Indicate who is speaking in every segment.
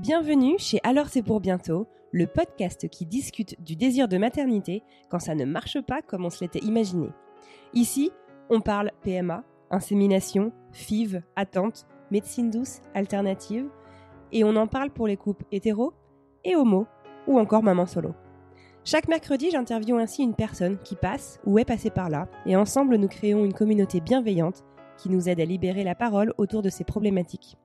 Speaker 1: Bienvenue chez Alors c'est pour bientôt, le podcast qui discute du désir de maternité quand ça ne marche pas comme on se l'était imaginé. Ici, on parle PMA, insémination, FIV, attente, médecine douce, alternative, et on en parle pour les couples hétéros et homo, ou encore maman solo. Chaque mercredi, j'interviewe ainsi une personne qui passe ou est passée par là, et ensemble nous créons une communauté bienveillante qui nous aide à libérer la parole autour de ces problématiques.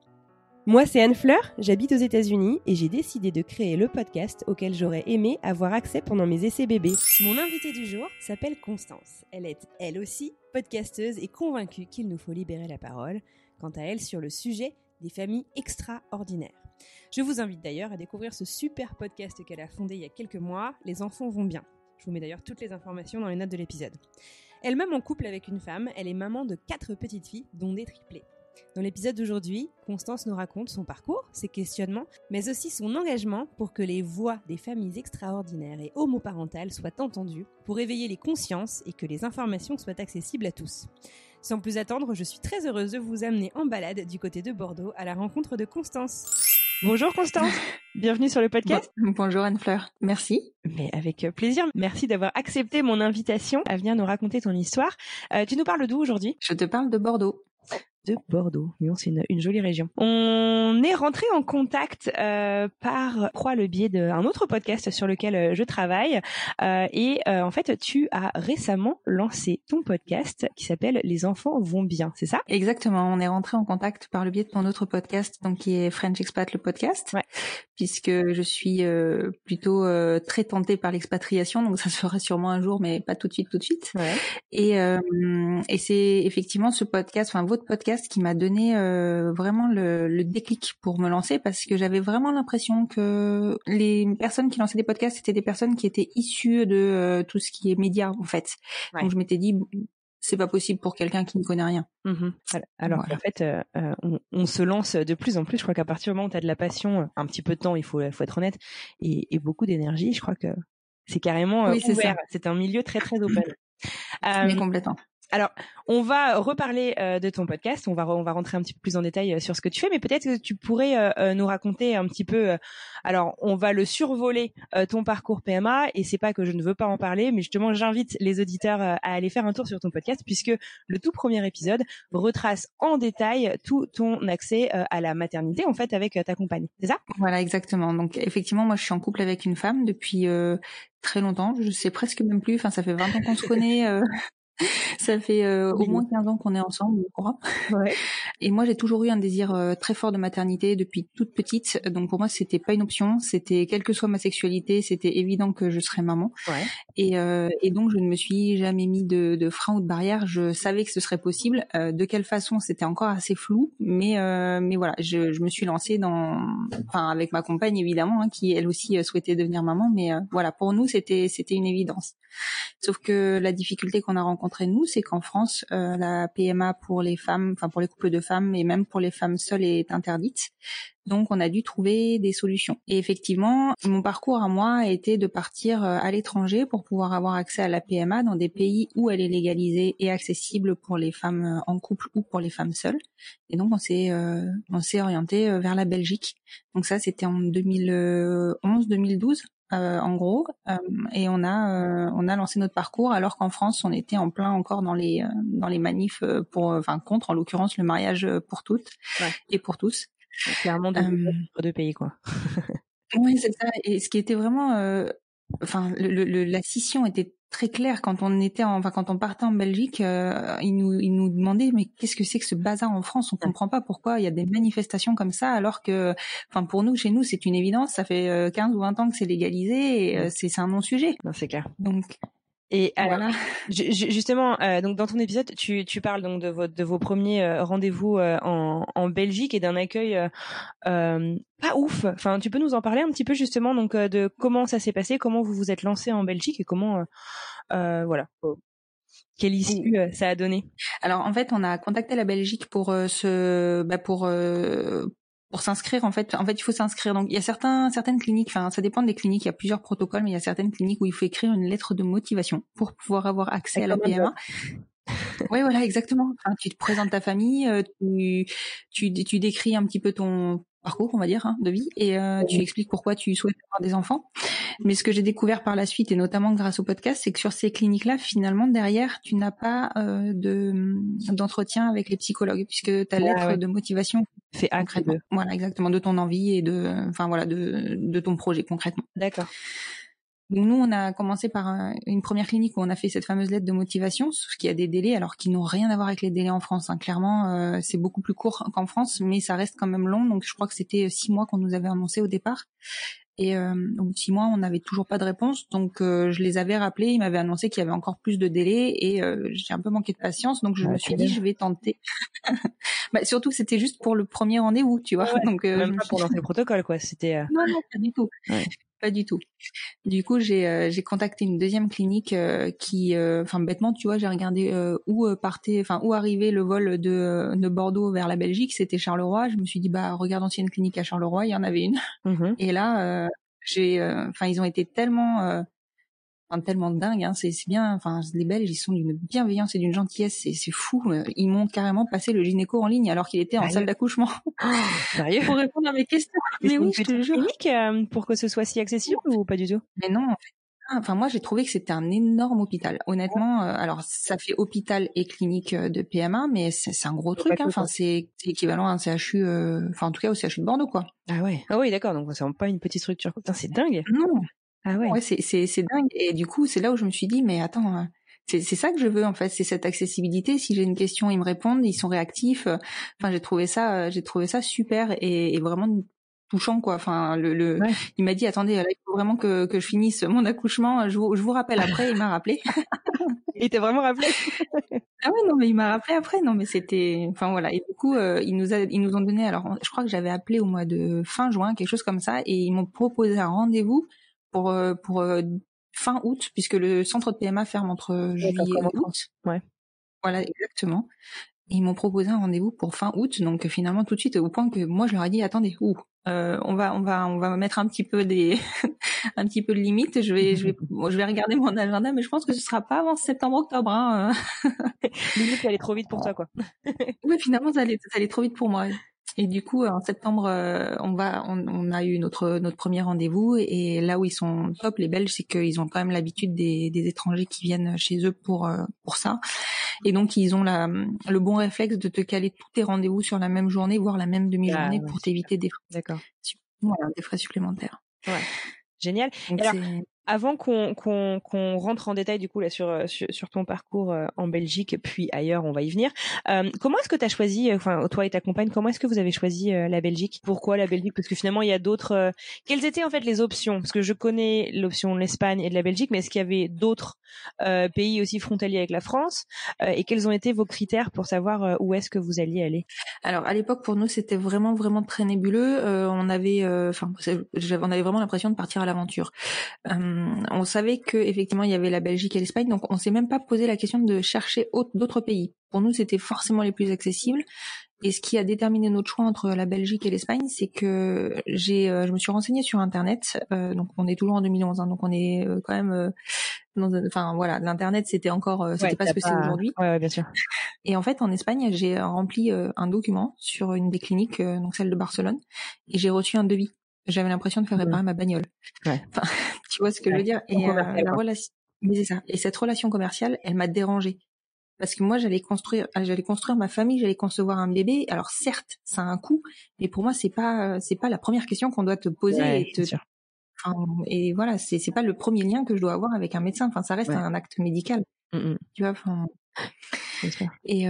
Speaker 1: Moi, c'est Anne Fleur, j'habite aux États-Unis et j'ai décidé de créer le podcast auquel j'aurais aimé avoir accès pendant mes essais bébés. Mon invitée du jour s'appelle Constance. Elle est, elle aussi, podcasteuse et convaincue qu'il nous faut libérer la parole, quant à elle, sur le sujet des familles extraordinaires. Je vous invite d'ailleurs à découvrir ce super podcast qu'elle a fondé il y a quelques mois, Les enfants vont bien. Je vous mets d'ailleurs toutes les informations dans les notes de l'épisode. Elle-même en couple avec une femme, elle est maman de quatre petites filles, dont des triplés. Dans l'épisode d'aujourd'hui, Constance nous raconte son parcours, ses questionnements, mais aussi son engagement pour que les voix des familles extraordinaires et homoparentales soient entendues, pour éveiller les consciences et que les informations soient accessibles à tous. Sans plus attendre, je suis très heureuse de vous amener en balade du côté de Bordeaux à la rencontre de Constance. Bonjour Constance, bienvenue sur le podcast.
Speaker 2: Bonjour Anne-Fleur, merci.
Speaker 1: Mais avec plaisir, merci d'avoir accepté mon invitation à venir nous raconter ton histoire. Euh, tu nous parles d'où aujourd'hui?
Speaker 2: Je te parle de Bordeaux
Speaker 1: de Bordeaux. c'est une, une, jolie région. On est rentré en contact euh, par, crois, le biais d'un autre podcast sur lequel euh, je travaille. Euh, et euh, en fait, tu as récemment lancé ton podcast qui s'appelle Les enfants vont bien, c'est ça?
Speaker 2: Exactement. On est rentré en contact par le biais de ton autre podcast, donc qui est French Expat le podcast,
Speaker 1: ouais.
Speaker 2: Puisque je suis euh, plutôt très tentée par l'expatriation, donc ça se fera sûrement un jour, mais pas tout de suite, tout de suite.
Speaker 1: Ouais.
Speaker 2: Et, et c'est effectivement ce podcast, enfin votre podcast qui m'a donné euh, vraiment le, le, déclic pour me lancer parce que j'avais vraiment l'impression que les personnes qui lançaient des podcasts c'était des personnes qui étaient issues de euh, tout ce qui est média en fait.
Speaker 1: Ouais.
Speaker 2: Donc je m'étais dit c'est pas possible pour quelqu'un qui ne connaît rien.
Speaker 1: Mmh. Alors voilà. en fait, euh, on, on, se lance de plus en plus. Je crois qu'à partir du moment où tu as de la passion, un petit peu de temps, il faut, faut être honnête, et, et beaucoup d'énergie, je crois que c'est carrément
Speaker 2: oui,
Speaker 1: ouvert. C'est un milieu très très open.
Speaker 2: Mais complètement.
Speaker 1: Alors, on va reparler euh, de ton podcast, on va on va rentrer un petit peu plus en détail euh, sur ce que tu fais, mais peut-être que tu pourrais euh, nous raconter un petit peu. alors, on va le survoler ton parcours PMA, et c'est pas que je ne veux pas en parler, mais justement, j'invite les auditeurs à aller faire un tour sur ton podcast, puisque le tout premier épisode retrace en détail tout ton accès à la maternité, en fait, avec ta compagne. C'est ça?
Speaker 2: Voilà, exactement. Donc, effectivement, moi, je suis en couple avec une femme depuis très longtemps. Je sais presque même plus. Enfin, ça fait 20 ans qu'on se connaît. Ça fait euh, au moins 15 ans qu'on est ensemble, je crois.
Speaker 1: Ouais.
Speaker 2: Et moi, j'ai toujours eu un désir euh, très fort de maternité depuis toute petite. Donc pour moi, c'était pas une option. C'était quelle que soit ma sexualité, c'était évident que je serais maman.
Speaker 1: Ouais.
Speaker 2: Et, euh, et donc je ne me suis jamais mis de, de frein ou de barrière. Je savais que ce serait possible. Euh, de quelle façon, c'était encore assez flou. Mais euh, mais voilà, je, je, me suis lancée dans, enfin avec ma compagne évidemment, hein, qui elle aussi souhaitait devenir maman. Mais voilà, pour nous, c'était c'était une évidence. Sauf que la difficulté qu'on a rencontrée nous, c'est qu'en France, euh, la PMA pour les femmes, enfin pour les couples de femmes et même pour les femmes seules est interdite. Donc on a dû trouver des solutions. Et effectivement, mon parcours à moi a été de partir à l'étranger pour pouvoir avoir accès à la PMA dans des pays où elle est légalisée et accessible pour les femmes en couple ou pour les femmes seules. Et donc on s'est euh, on s'est orienté vers la Belgique. Donc ça c'était en 2011-2012 euh, en gros, euh, et on a euh, on a lancé notre parcours alors qu'en France on était en plein encore dans les dans les manifs pour enfin contre en l'occurrence le mariage pour toutes
Speaker 1: ouais.
Speaker 2: et pour tous.
Speaker 1: Clairement deux, deux pays quoi.
Speaker 2: oui c'est ça et ce qui était vraiment enfin, le, le, la scission était très claire quand on était, en, enfin, quand on partait en Belgique, euh, ils nous, ils nous demandaient mais qu'est-ce que c'est que ce bazar en France? On comprend pas pourquoi il y a des manifestations comme ça, alors que, enfin, pour nous, chez nous, c'est une évidence. Ça fait 15 ou 20 ans que c'est legalisé et c'est, c'est un non-sujet.
Speaker 1: Non, c'est clair.
Speaker 2: Donc,
Speaker 1: et alors, voilà. justement, euh, donc dans ton épisode, tu, tu parles donc de, votre, de vos premiers euh, rendez-vous euh, en, en Belgique et d'un accueil pas ouf. Enfin, tu peux nous en parler un petit peu justement donc de comment ça s'est passé, comment vous vous êtes lancé en Belgique et comment, voilà, quelle issue ça a donné?
Speaker 2: Alors en fait, on a contacté la Belgique pour ce, bah, pour pour s'inscrire en fait en fait il faut s'inscrire. Donc il y a certains certaines cliniques enfin ça dépend des cliniques il y a plusieurs protocoles mais il y a certaines cliniques où il faut écrire une lettre de motivation pour pouvoir avoir accès à la PMA oui voilà exactement. Enfin, tu te présentes ta famille euh, tu, tu tu décris un petit peu ton parcours, on va dire, hein, de vie, et euh, tu expliques pourquoi tu souhaites avoir des enfants. Mais ce que j'ai découvert par la suite, et notamment grâce au podcast, c'est que sur ces cliniques-là, finalement, derrière, tu n'as pas euh, de d'entretien avec les psychologues, puisque ta lettre de motivation
Speaker 1: fait concrètement.
Speaker 2: Voilà, exactement, de ton envie et de, enfin voilà, de de ton projet concrètement.
Speaker 1: D'accord.
Speaker 2: Donc nous, on a commencé par une première clinique où on a fait cette fameuse lettre de motivation, ce qui a des délais, alors qui n'ont rien à voir avec les délais en France. Hein. Clairement, euh, c'est beaucoup plus court qu'en France, mais ça reste quand même long. Donc je crois que c'était six mois qu'on nous avait annoncé au départ. Et euh, au bout de six mois, on n'avait toujours pas de réponse. Donc euh, je les avais rappelés, ils m'avaient annoncé qu'il y avait encore plus de délais et euh, j'ai un peu manqué de patience. Donc je me suis dit, je vais tenter. bah, surtout, c'était juste pour le premier rendez-vous, tu vois. donc
Speaker 1: même pas pour lancer le protocole, quoi. C'était.
Speaker 2: Non, non, pas du tout. Ouais pas du tout. Du coup, j'ai euh, j'ai contacté une deuxième clinique euh, qui, euh, enfin bêtement, tu vois, j'ai regardé où partait, enfin où arrivait le vol de, de Bordeaux vers la Belgique, c'était Charleroi. Je me suis dit bah regardons s'il y a une clinique à Charleroi, il y en avait une. Mmh Et là, j'ai, enfin ils ont été tellement tellement dingue. Hein. C'est bien. Enfin, les Belges, ils sont d'une bienveillance et d'une gentillesse. C'est fou. Ils m'ont carrément passé le gynéco en ligne alors qu'il était en salle d'accouchement.
Speaker 1: Oh, sérieux?
Speaker 2: Pour répondre à mes questions. Mais, oui, je te jure.
Speaker 1: Euh, pour que ce soit si accessible ou pas du tout?
Speaker 2: Mais non. En fait. Enfin, moi, j'ai trouvé que c'était un énorme hôpital. Honnêtement, euh, alors ça fait hôpital et clinique euh, de PMA, mais c'est un gros truc. Hein. Enfin, c'est équivalent à un CHU, enfin en tout cas au CHU de Bordeaux, quoi.
Speaker 1: Ah ouais. Ah oui, d'accord. Donc c'est pas une petite structure. c'est dingue.
Speaker 2: Non. Ah ouais. ouais c'est c'est dingue. Et du coup, c'est là où je me suis dit, mais attends, euh, c'est c'est ça que je veux en fait, c'est cette accessibilité. Si j'ai une question, ils me répondent, ils sont réactifs. Enfin, j'ai trouvé ça, j'ai trouvé ça super et, et vraiment touchant quoi. Enfin, le, le il m'a dit attendez, là, il faut vraiment que que je finisse mon accouchement. Je vous je vous rappelle après. Il m'a rappelé.
Speaker 1: il t'a vraiment rappelé?
Speaker 2: Ah ouais non mais il m'a rappelé après. Non mais c'était, enfin voilà. Et du coup, euh, ils nous a, ils nous ont donné. Alors, je crois que j'avais appelé au mois de fin juin, quelque chose comme ça, et ils m'ont proposé un rendez-vous pour euh, pour euh, fin août puisque le centre de PMA ferme entre juillet et août.
Speaker 1: Ouais.
Speaker 2: Voilà exactement. ils m'ont proposé un rendez-vous pour fin août, donc finalement tout de suite au point que moi je leur ai dit attendez, ouh, euh, on va on va on va mettre un petit peu des un petit peu de limite. Je vais je vais je vais regarder mon agenda, mais je pense que ce sera pas avant septembre octobre. Hein.
Speaker 1: limite, ça allait trop vite pour toi quoi.
Speaker 2: oui, finalement ça allait ça allait trop vite pour moi. Et du coup, en septembre, euh, on va, on, on, a eu notre notre premier rendez-vous. Et là où ils sont top, les Belges, c'est qu'ils ont quand même l'habitude des, des, étrangers qui viennent chez eux pour euh, pour ça. Et donc, ils ont la, le bon réflexe de te caler tous tes rendez-vous sur la même journée, voire la même demi-journée, ah, pour t'éviter des frais.
Speaker 1: D'accord.
Speaker 2: Voilà, des frais supplémentaires.
Speaker 1: Ouais. Génial. Alors, avant qu'on qu'on qu'on rentre en détail du coup là sur euh, sur, sur ton parcours euh, en Belgique puis ailleurs, on va y venir. Euh, comment est-ce que tu as choisi, euh, enfin toi et ta compagne, comment est-ce que vous avez choisi la Belgique? Pourquoi la Belgique? Parce que finalement il y a d'autres. quelles étaient en fait les options? Parce que je connais l'option de l'Espagne et de la Belgique, mais est-ce qu'il y avait d'autres pays aussi frontaliers avec la France? Et quels ont été vos critères pour savoir où est-ce que vous alliez aller?
Speaker 2: Alors à l'époque pour nous c'était vraiment vraiment très nébuleux. on avait, enfin on avait vraiment l'impression de partir à l'aventure. Euh, on savait que effectivement il y avait la Belgique et l'Espagne, donc on s'est même pas posé la question de chercher d'autres pays. Pour nous, c'était forcément les plus accessibles. Et ce qui a déterminé notre choix entre la Belgique et l'Espagne, c'est que j'ai, euh, je me suis renseignée sur Internet. Euh, donc on est toujours en 2011, hein, donc on est quand même, enfin voilà, l'internet c'était encore, c'était pas ce que c'est aujourd'hui.
Speaker 1: Ouais, bien sûr.
Speaker 2: Et en fait, en Espagne, j'ai rempli un document sur une des cliniques, donc celle de Barcelone, et j'ai reçu un devis j'avais l'impression de faire réparer ma bagnole.
Speaker 1: Ouais.
Speaker 2: Enfin, tu vois ce que je veux dire? Et euh, la relation, mais c'est ça. Et cette relation commerciale, elle m'a dérangée parce que moi j'allais construire, euh, j'allais construire ma famille, j'allais concevoir un bébé. Alors certes, ça a un coût, mais pour moi c'est pas, c'est pas la première question qu'on doit te poser.
Speaker 1: Ouais,
Speaker 2: et te, et voilà, c'est c'est pas le premier lien que je dois avoir avec un médecin. Enfin, ça reste un acte médical. Mmh tu vois. Enfin. Et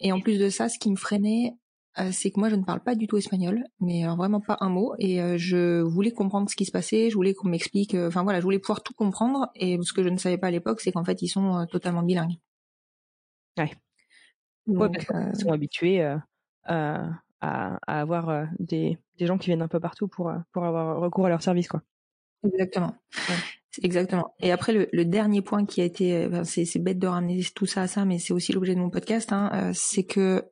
Speaker 2: et en plus de ça, ce qui me freinait, euh, c'est que moi je ne parle pas du tout espagnol, mais vraiment pas un mot. Et euh, je voulais comprendre ce qui se passait, je voulais qu'on m'explique. Euh, enfin voilà, je voulais pouvoir tout comprendre. Et ce que je ne savais pas à l'époque, c'est qu'en fait ils sont totalement bilingues.
Speaker 1: Ouais. Donc, ils sont habitués à, à, avoir des, des gens qui viennent un peu partout pour pour avoir recours à leur service, quoi.
Speaker 2: Exactement. Exactement. Et après, le, le, dernier point qui a été, c'est bête de ramener tout ça à ça, mais c'est aussi l'objet de mon podcast, hein, c'est que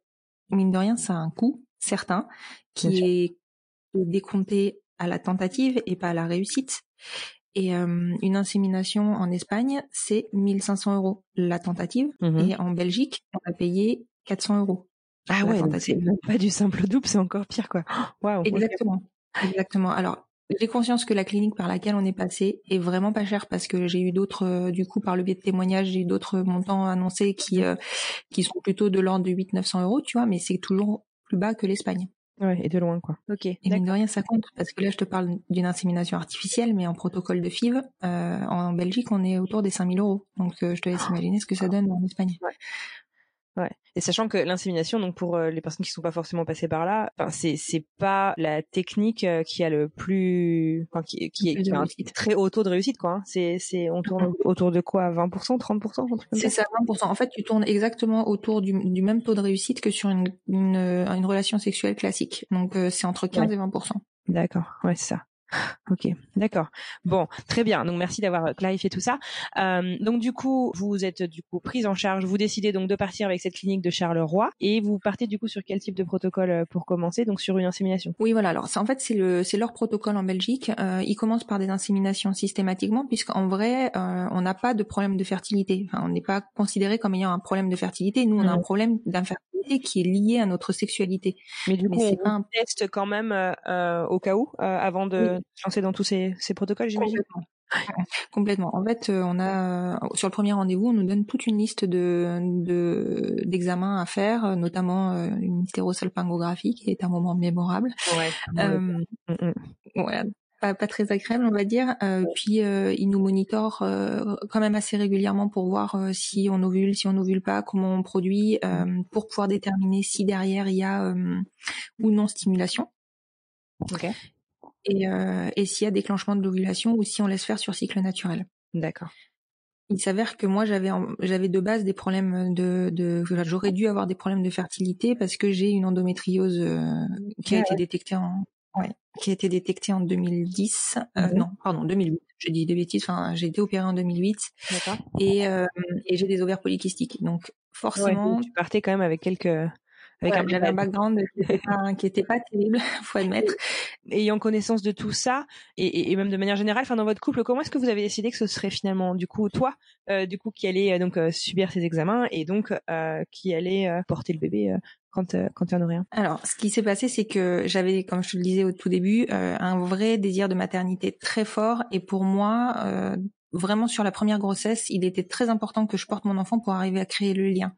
Speaker 2: mine de rien, ça a un coût certain qui est décompté à la tentative et pas à la réussite. Et euh, une insémination en Espagne, c'est 1500 euros la tentative. Mmh et en Belgique, on a payé 400 euros.
Speaker 1: Ah ouais, c'est pas du simple double, c'est encore pire quoi.
Speaker 2: Wow, Exactement. Exactement. Alors, j'ai conscience que la clinique par laquelle on est passé est vraiment pas chère parce que j'ai eu d'autres, euh, du coup, par le biais de témoignages, j'ai eu d'autres montants annoncés qui euh, qui sont plutôt de l'ordre de 800-900 euros, tu vois, mais c'est toujours plus bas que l'Espagne.
Speaker 1: Ouais, et de loin, quoi.
Speaker 2: Ok. Et mine de rien, ça compte parce que là, je te parle d'une insémination artificielle, mais en protocole de FIV, euh, en Belgique, on est autour des 5000 euros. Donc, je te laisse imaginer ce que ça donne en Espagne. Ouais.
Speaker 1: Ouais. Et sachant que l'insémination, donc pour euh, les personnes qui sont pas forcément passées par là, enfin c'est c'est pas la technique euh, qui a le plus, enfin qui qui, est, qui a un très haut taux de réussite quoi. Hein. C'est c'est on tourne autour de quoi? 20%, 30%,
Speaker 2: C'est ça, 20%. En fait, tu tournes exactement autour du, du même taux de réussite que sur une une, une relation sexuelle classique. Donc euh, c'est entre 15 et 20%.
Speaker 1: D'accord. Ouais, c'est ça. Ok, d'accord. Bon, très bien. Donc merci d'avoir clarifié tout ça. Euh, donc du coup, vous êtes du coup prise en charge. Vous décidez donc de partir avec cette clinique de Charleroi et vous partez du coup sur quel type de protocole euh, pour commencer? Donc sur une insémination.
Speaker 2: Oui, voilà. Alors en fait c'est le c'est leur protocole en Belgique. Euh, ils commencent par des inséminations systématiquement puisqu'en vrai euh, on n'a pas de problème de fertilité. Enfin, on n'est pas considéré comme ayant un problème de fertilité. Nous on a un problème d'infertilité qui est lié à notre sexualité.
Speaker 1: Mais du coup on pas un... test quand même euh, au cas où avant de se lancer dans tous ces, ces protocoles, j'imagine.
Speaker 2: Complètement. En fait, euh, on a euh, sur le premier rendez-vous, on nous donne toute une liste de d'examens à faire, notamment euh, une hystérosalpingographie qui est un moment mémorable. Ouais. Euh, ouais pas, pas, très agréable, on va dire. Euh, puis euh, ils nous monitorent quand même assez régulièrement pour voir si on ovule, si on ovule pas, comment on produit, pour pouvoir déterminer si derrière il y a ou non stimulation. Okay et, euh, et s'il y a déclenchement de l'ovulation ou si on laisse faire sur cycle naturel.
Speaker 1: D'accord.
Speaker 2: Il s'avère que moi j'avais j'avais de base des problèmes de, de j'aurais dû avoir des problèmes de fertilité parce que j'ai une endométriose euh, qui a été détectée en ouais, qui a été détectée en 2010 euh, mhm. non pardon 2008 je dis des bêtises enfin j'ai été opérée en 2008 D'accord. et euh, et j'ai des ovaires polykystiques donc forcément
Speaker 1: tu partais quand même avec quelques
Speaker 2: avec un, background qui était pas, terrible, faut admettre.
Speaker 1: Ayant connaissance de tout ça et, et, même de manière générale, enfin dans votre couple, comment est-ce que vous avez décidé que ce serait finalement du coup toi, euh, du coup qui allait donc subir ces examens et donc qui allait porter le bébé quand quand il y en aurait un
Speaker 2: Alors, ce qui s'est passé, c'est que j'avais, comme je te le disais au tout début, un vrai désir de maternité très fort et pour moi vraiment sur la première grossesse, il était très important que je porte mon enfant pour arriver à créer le lien.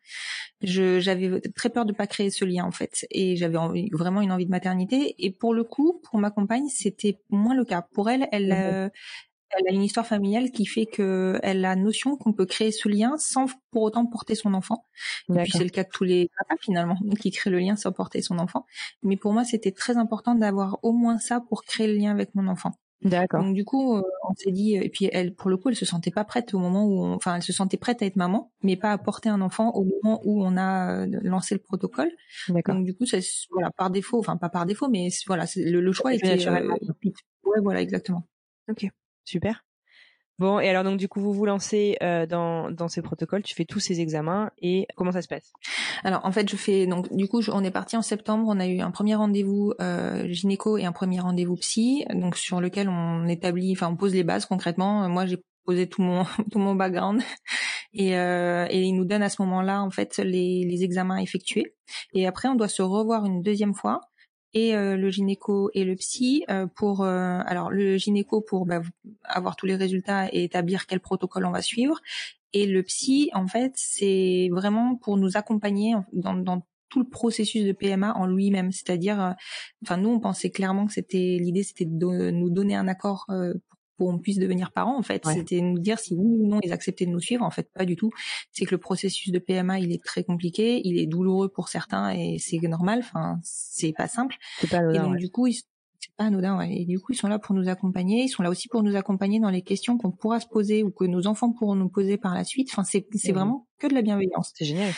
Speaker 2: j'avais très peur de pas créer ce lien en fait, et j'avais vraiment une envie de maternité. Et pour le coup, pour ma compagne, c'était moins le cas. Pour elle, elle, euh, elle a une histoire familiale qui fait que elle a notion qu'on peut créer ce lien sans pour autant porter son enfant. Et puis c'est le cas de tous les papas finalement qui créent le lien sans porter son enfant. Mais pour moi, c'était très important d'avoir au moins ça pour créer le lien avec mon enfant.
Speaker 1: D'accord.
Speaker 2: Donc du coup, euh, on s'est dit, et puis elle, pour le coup, elle se sentait pas prête au moment où, enfin, elle se sentait prête à être maman, mais pas à porter un enfant au moment où on a euh, lancé le protocole. D'accord. Donc du coup, c'est voilà par défaut, enfin pas par défaut, mais voilà, le, le choix était. Euh, ouais, voilà, exactement.
Speaker 1: Ok, super. Bon, et alors donc du coup, vous vous lancez euh, dans, dans ces protocoles, tu fais tous ces examens et comment ça se passe?
Speaker 2: Alors en fait, je fais donc du coup, on est parti en septembre, on a eu un premier rendez-vous euh, gynéco et un premier rendez-vous psy, donc sur lequel on établit, enfin on pose les bases concrètement. Moi, j'ai posé tout mon tout mon background et, euh, et il nous donne à ce moment-là en fait les, les examens effectués et après on doit se revoir une deuxième fois et euh, le gynéco et le psy euh, pour euh, alors le gynéco pour bah, avoir tous les résultats et établir quel protocole on va suivre et le psy en fait c'est vraiment pour nous accompagner dans, dans tout le processus de PMA en lui-même. C'est-à-dire, enfin nous on pensait clairement que c'était l'idée, c'était de nous donner un accord pour qu'on puisse devenir parents en fait. C'était nous dire si oui ou non ils acceptaient de nous suivre en fait pas du tout. C'est que le processus de PMA il est très compliqué il est douloureux pour certains et c'est normal enfin c'est pas simple.
Speaker 1: Pas
Speaker 2: et donc du coup ils c'est pas anodin ouais. et du coup ils sont là pour nous accompagner ils sont là aussi pour nous accompagner dans les questions qu'on pourra se poser ou que nos enfants pourront nous poser par la suite. Enfin c'est c'est vraiment que de la bienveillance.
Speaker 1: C'est génial.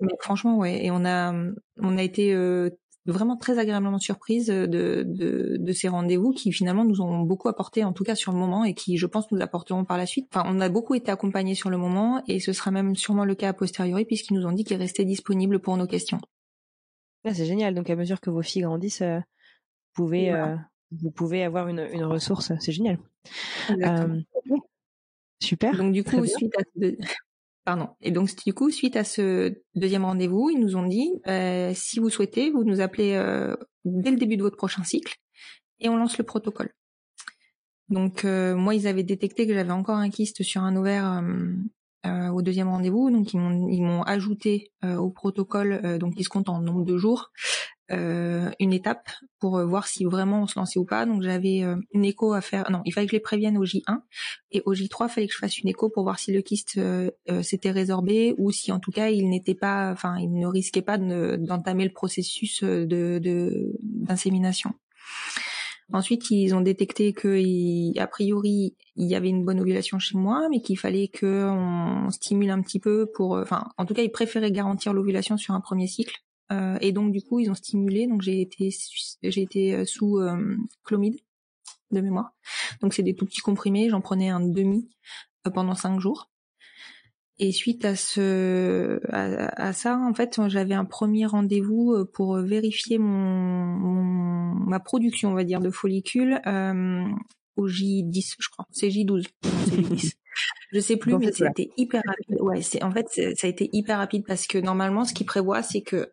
Speaker 2: Mais franchement ouais. Et on a on a été euh, vraiment très agréablement surprise de, de, de ces rendez-vous qui finalement nous ont beaucoup apporté, en tout cas sur le moment, et qui, je pense, nous apporteront par la suite. Enfin, on a beaucoup été accompagnés sur le moment, et ce sera même sûrement le cas a posteriori, puisqu'ils nous ont dit qu'ils restaient disponibles pour nos questions.
Speaker 1: Ah, c'est génial. Donc, à mesure que vos filles grandissent, euh, vous pouvez, euh, vous pouvez avoir une, une ressource. C'est génial. Euh, super.
Speaker 2: Donc, du coup, suite à, Et donc du coup, suite à ce deuxième rendez-vous, ils nous ont dit euh, si vous souhaitez, vous nous appelez euh, dès le début de votre prochain cycle et on lance le protocole. Donc euh, moi, ils avaient détecté que j'avais encore un kyste sur un ovaire au deuxième rendez-vous, donc ils m'ont ils m'ont ajouté au protocole, donc ils se comptent en nombre de jours. Euh, une étape pour euh, voir si vraiment on se lançait ou pas. Donc j'avais euh, une écho à faire. Non, il fallait que je les prévienne au J1 et au J3, il fallait que je fasse une écho pour voir si le kyste s'était résorbé ou si en tout cas il n'était pas, enfin il ne risquait pas d'entamer le processus de d'insémination. Ensuite, ils ont détecté que, a priori, il y avait une bonne ovulation chez moi, mais qu'il fallait qu'on stimule un petit peu pour, enfin, en tout cas, ils préféraient garantir l'ovulation sur un premier cycle. Euh, et donc du coup ils ont stimulé, donc j'ai été j'ai été euh, sous euh, clomide de mémoire. Donc c'est des tout petits comprimés, j'en prenais un demi pendant cinq jours. Et suite à ce à, ça, en fait, j'avais un premier rendez-vous pour vérifier mon, ma production, on va dire, de follicules euh, au J10, je crois. C'est J12, c'est J10. Je sais plus, mais c'était hyper rapide. Ouais, c'est en fait ça a été hyper rapide parce que normalement, ce qui prévoit, c'est que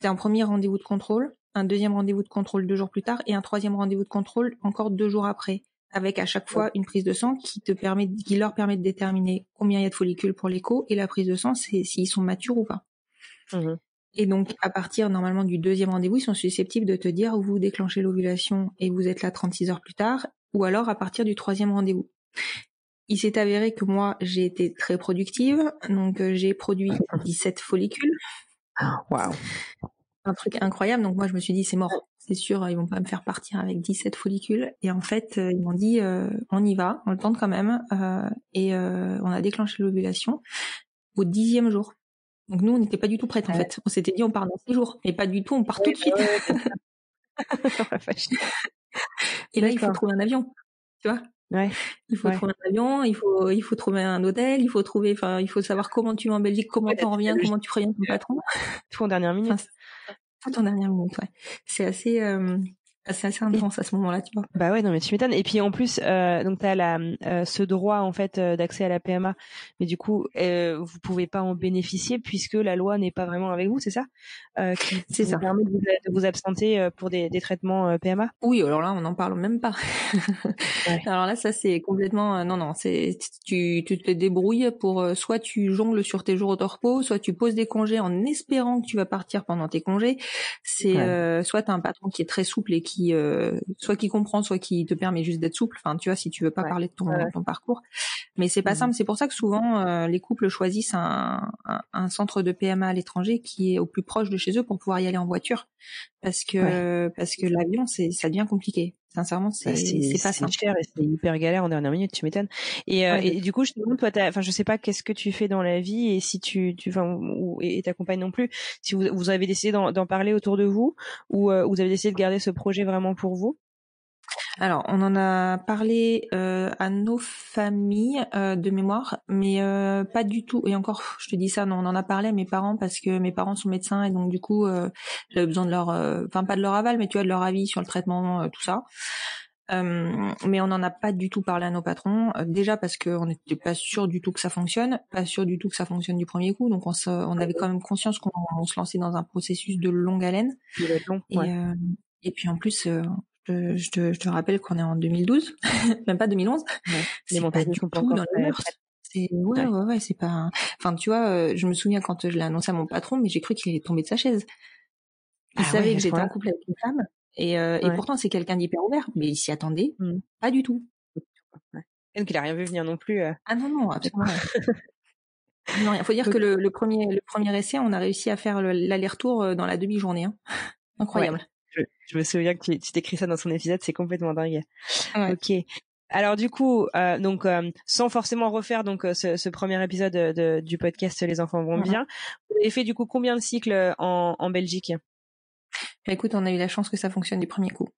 Speaker 2: c'est un premier rendez-vous de contrôle, un deuxième rendez-vous de contrôle deux jours plus tard et un troisième rendez-vous de contrôle encore deux jours après, avec à chaque fois une prise de sang qui te permet, qui leur permet de déterminer combien il y a de follicules pour l'écho et la prise de sang, c'est s'ils sont matures ou pas. Mmh et donc, à partir normalement du deuxième rendez-vous, ils sont susceptibles de te dire où vous déclenchez l'ovulation et vous êtes là 36 heures plus tard, ou alors à partir du troisième rendez-vous. Il s'est avéré que moi, j'ai été très productive, donc euh, j'ai produit 17 follicules.
Speaker 1: Waouh
Speaker 2: Un truc incroyable, donc moi je me suis dit c'est mort, c'est sûr, ils vont pas me faire partir avec 17 follicules. Et en fait, euh, ils m'ont dit euh, on y va, on le tente quand même, et on a déclenché l'ovulation au dixième jour. Donc nous, on n'était pas du tout prêts en fait. On s'était dit on part dans six jours, mais pas du tout, on part tout de suite. et là, il faut trouver un avion, tu vois.
Speaker 1: Ouais.
Speaker 2: Il faut trouver un avion, il faut, il faut trouver un hôtel, il faut trouver, enfin, il faut savoir comment tu vas en Belgique, comment tu en reviens, comment tu préviens ton patron.
Speaker 1: Tout en dernière minute.
Speaker 2: tout en dernière minute, ouais. C'est assez, euh, c'est assez intense à ce moment-là, tu vois.
Speaker 1: Bah ouais, non mais tu m'étonnes. Et puis en plus, euh, donc t'as la euh, ce droit en fait euh, d'accès à la PMA, mais du coup euh, vous pouvez pas en bénéficier puisque la loi n'est pas vraiment avec vous, c'est ça?
Speaker 2: Euh, C'est ça.
Speaker 1: Permet de vous, de vous absenter euh, pour des, des traitements PMA
Speaker 2: Oui, alors là on n'en parle même pas. Alors là ça c'est complètement non non c'est tu tu te débrouilles pour soit tu jongles sur tes jours au torpo, soit tu poses des congés en espérant que tu vas partir pendant tes congés. C'est soit t'as un patron qui est très souple et qui qui euh, soit qui comprend, soit qui te permet juste d'être souple. Enfin, tu vois, si tu veux pas parler de ton, ton parcours, mais c'est pas mmh simple. C'est pour ça que souvent euh, les couples choisissent un, un, centre de PMA à l'étranger qui est au plus proche de chez eux pour pouvoir y aller en voiture, parce que parce que l'avion, c'est ça devient compliqué. Sincèrement, c'est c'est pas simple.
Speaker 1: cher et c'est hyper galère en dernière minute, tu m'étonnes. Et, euh, et du coup, je te demande, toi, enfin, je sais pas qu'est-ce que tu fais dans la vie et si tu, tu, enfin, ou, et ta compagne non plus, si vous, vous avez décidé d'en parler autour de vous ou euh, vous avez décidé de garder ce projet vraiment pour vous?
Speaker 2: Alors, on en a parlé euh, à nos familles euh, de mémoire, mais euh, pas du tout. Et encore, je te dis ça, non, on en a parlé à mes parents parce que mes parents sont médecins et donc du coup, j'avais besoin de leur, enfin pas de leur aval, mais tu vois de leur avis sur le traitement, tout ça. mais on n'en a pas du tout parlé à nos patrons. déjà parce qu'on n'était pas sûr du tout que ça fonctionne, pas sûr du tout que ça fonctionne du premier coup. Donc on, on avait quand même conscience qu'on se lançait dans un processus de longue haleine.
Speaker 1: et,
Speaker 2: et puis en plus, je, te, je te rappelle qu'on est en 2012, même pas 2011.
Speaker 1: Les montagnes sont pas
Speaker 2: C'est ouais, ouais, ouais, c'est pas. Enfin, tu vois, je me souviens quand je l'ai annoncé à mon patron, mais j'ai cru qu'il allait tomber de sa chaise. Il ah savait que j'étais en couple avec une femme, et, et pourtant c'est quelqu'un d'hyper ouvert, mais il s'y attendait mmh. pas du tout.
Speaker 1: Et qu'il a rien vu venir non plus.
Speaker 2: Ah non, non, absolument. Il faut dire que le, premier, le premier essai, on a réussi à faire l'aller-retour dans la demi-journée. Hein. Incroyable.
Speaker 1: Je, me souviens que tu t'écris ça dans son épisode, c'est complètement dingue. Ok. Alors du coup, euh, donc euh, sans forcément refaire donc euh, ce, premier épisode de, du podcast Les enfants vont bien, vous avez fait du coup combien de cycles en, en Belgique?
Speaker 2: Bah, Écoute, on a eu la chance que ça fonctionne du premier coup.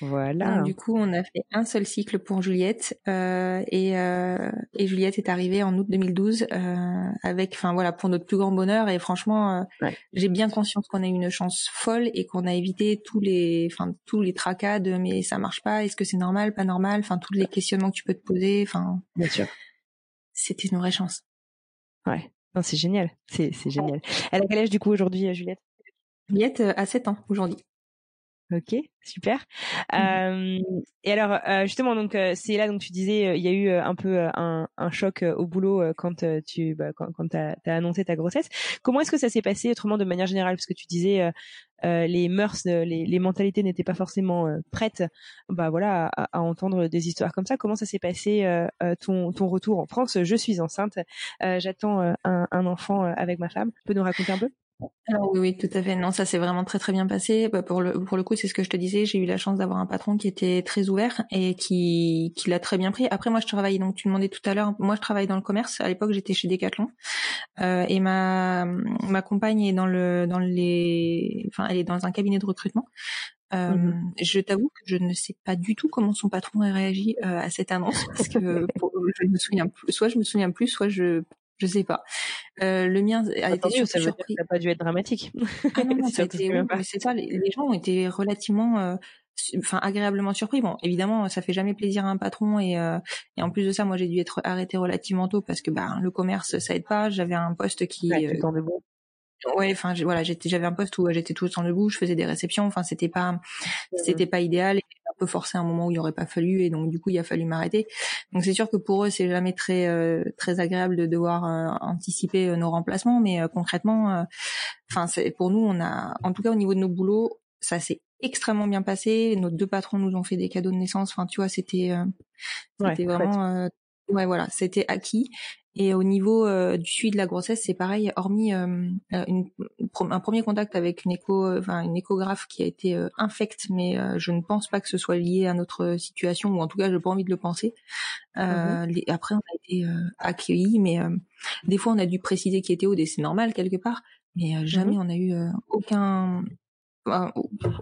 Speaker 1: Voilà.
Speaker 2: du coup, on a fait un seul cycle pour Juliette euh, et, euh, et Juliette est arrivée en août 2012 euh, avec, enfin voilà, pour notre plus grand bonheur et franchement, j'ai bien conscience qu'on a eu une chance folle et qu'on a évité tous les, enfin tous les tracas de mais ça marche pas, est-ce que c'est normal, pas normal, enfin tous les questionnements que tu peux te poser, enfin.
Speaker 1: Bien sûr.
Speaker 2: C'était une vraie chance.
Speaker 1: Ouais. Non, c'est génial. C'est c'est génial. Elle a quel âge du coup aujourd'hui, Juliette?
Speaker 2: Juliette a 7 ans aujourd'hui.
Speaker 1: Ok, super. Mmh. et alors justement donc c'est là donc tu disais il y a eu un peu un, un, choc au boulot quand tu bah, quand, quand as, as, annoncé ta grossesse. Comment est-ce que ça s'est passé autrement de manière générale? Parce que tu disais les mœurs, les, les mentalités n'étaient pas forcément prêtes bah voilà à, à, entendre des histoires comme ça. Comment ça s'est passé ton ton retour en France? Je suis enceinte, j'attends un, un, enfant avec ma femme. Tu peux nous raconter un peu?
Speaker 2: Alors oui, oui, tout à fait. Non, ça s'est vraiment très très bien passé. Bah, pour le pour le coup, c'est ce que je te disais. J'ai eu la chance d'avoir un patron qui était très ouvert et qui qui l'a très bien pris. Après, moi, je travaille. Donc, tu demandais tout à l'heure. Moi, je travaille dans le commerce. À l'époque, j'étais chez Decathlon euh, et ma ma compagne est dans le dans les. Enfin, elle est dans un cabinet de recrutement. Euh, mmh Je t'avoue que je ne sais pas du tout comment son patron a réagi euh, à cette annonce parce que je me souviens plus, soit je me souviens plus, soit je je sais pas. Euh, le mien a été surpris. Ça
Speaker 1: n'a pas dû être dramatique.
Speaker 2: Ah non, non ça a été, c'est ça. Les, gens ont été relativement, euh, enfin agréablement surpris. Bon, évidemment, ça fait jamais plaisir à un patron et, euh, et en plus de ça, moi j'ai dû être arrêté relativement tôt parce que bah le commerce ça aide pas. J'avais un poste qui.
Speaker 1: Ouais, euh,
Speaker 2: Ouais, enfin voilà, j'étais, j'avais un poste où j'étais tout le temps debout, je faisais des réceptions. Enfin, c'était pas, mmh c'était pas idéal peu forcé à un moment où il aurait pas fallu et donc du coup il a fallu m'arrêter. Donc c'est sûr que pour eux c'est jamais très euh, très agréable de devoir euh, anticiper euh, nos remplacements, mais concrètement, enfin c'est pour nous on a, en tout cas au niveau de nos boulots, ça s'est extrêmement bien passé. Nos deux patrons nous ont fait des cadeaux de naissance. Enfin tu vois c'était c'était vraiment ouais voilà c'était acquis et au niveau euh, du suivi de la grossesse, c'est pareil, hormis euh, euh, une, un premier contact avec une écho, enfin une échographe qui a été infecte, mais je ne pense pas que ce soit lié à notre situation, ou en tout cas, j'ai pas envie de le penser. Mhm. les, après, on a été accueillis, mais des fois, on a dû préciser qui était au et c'est normal quelque part, mais jamais mhm. on a eu aucun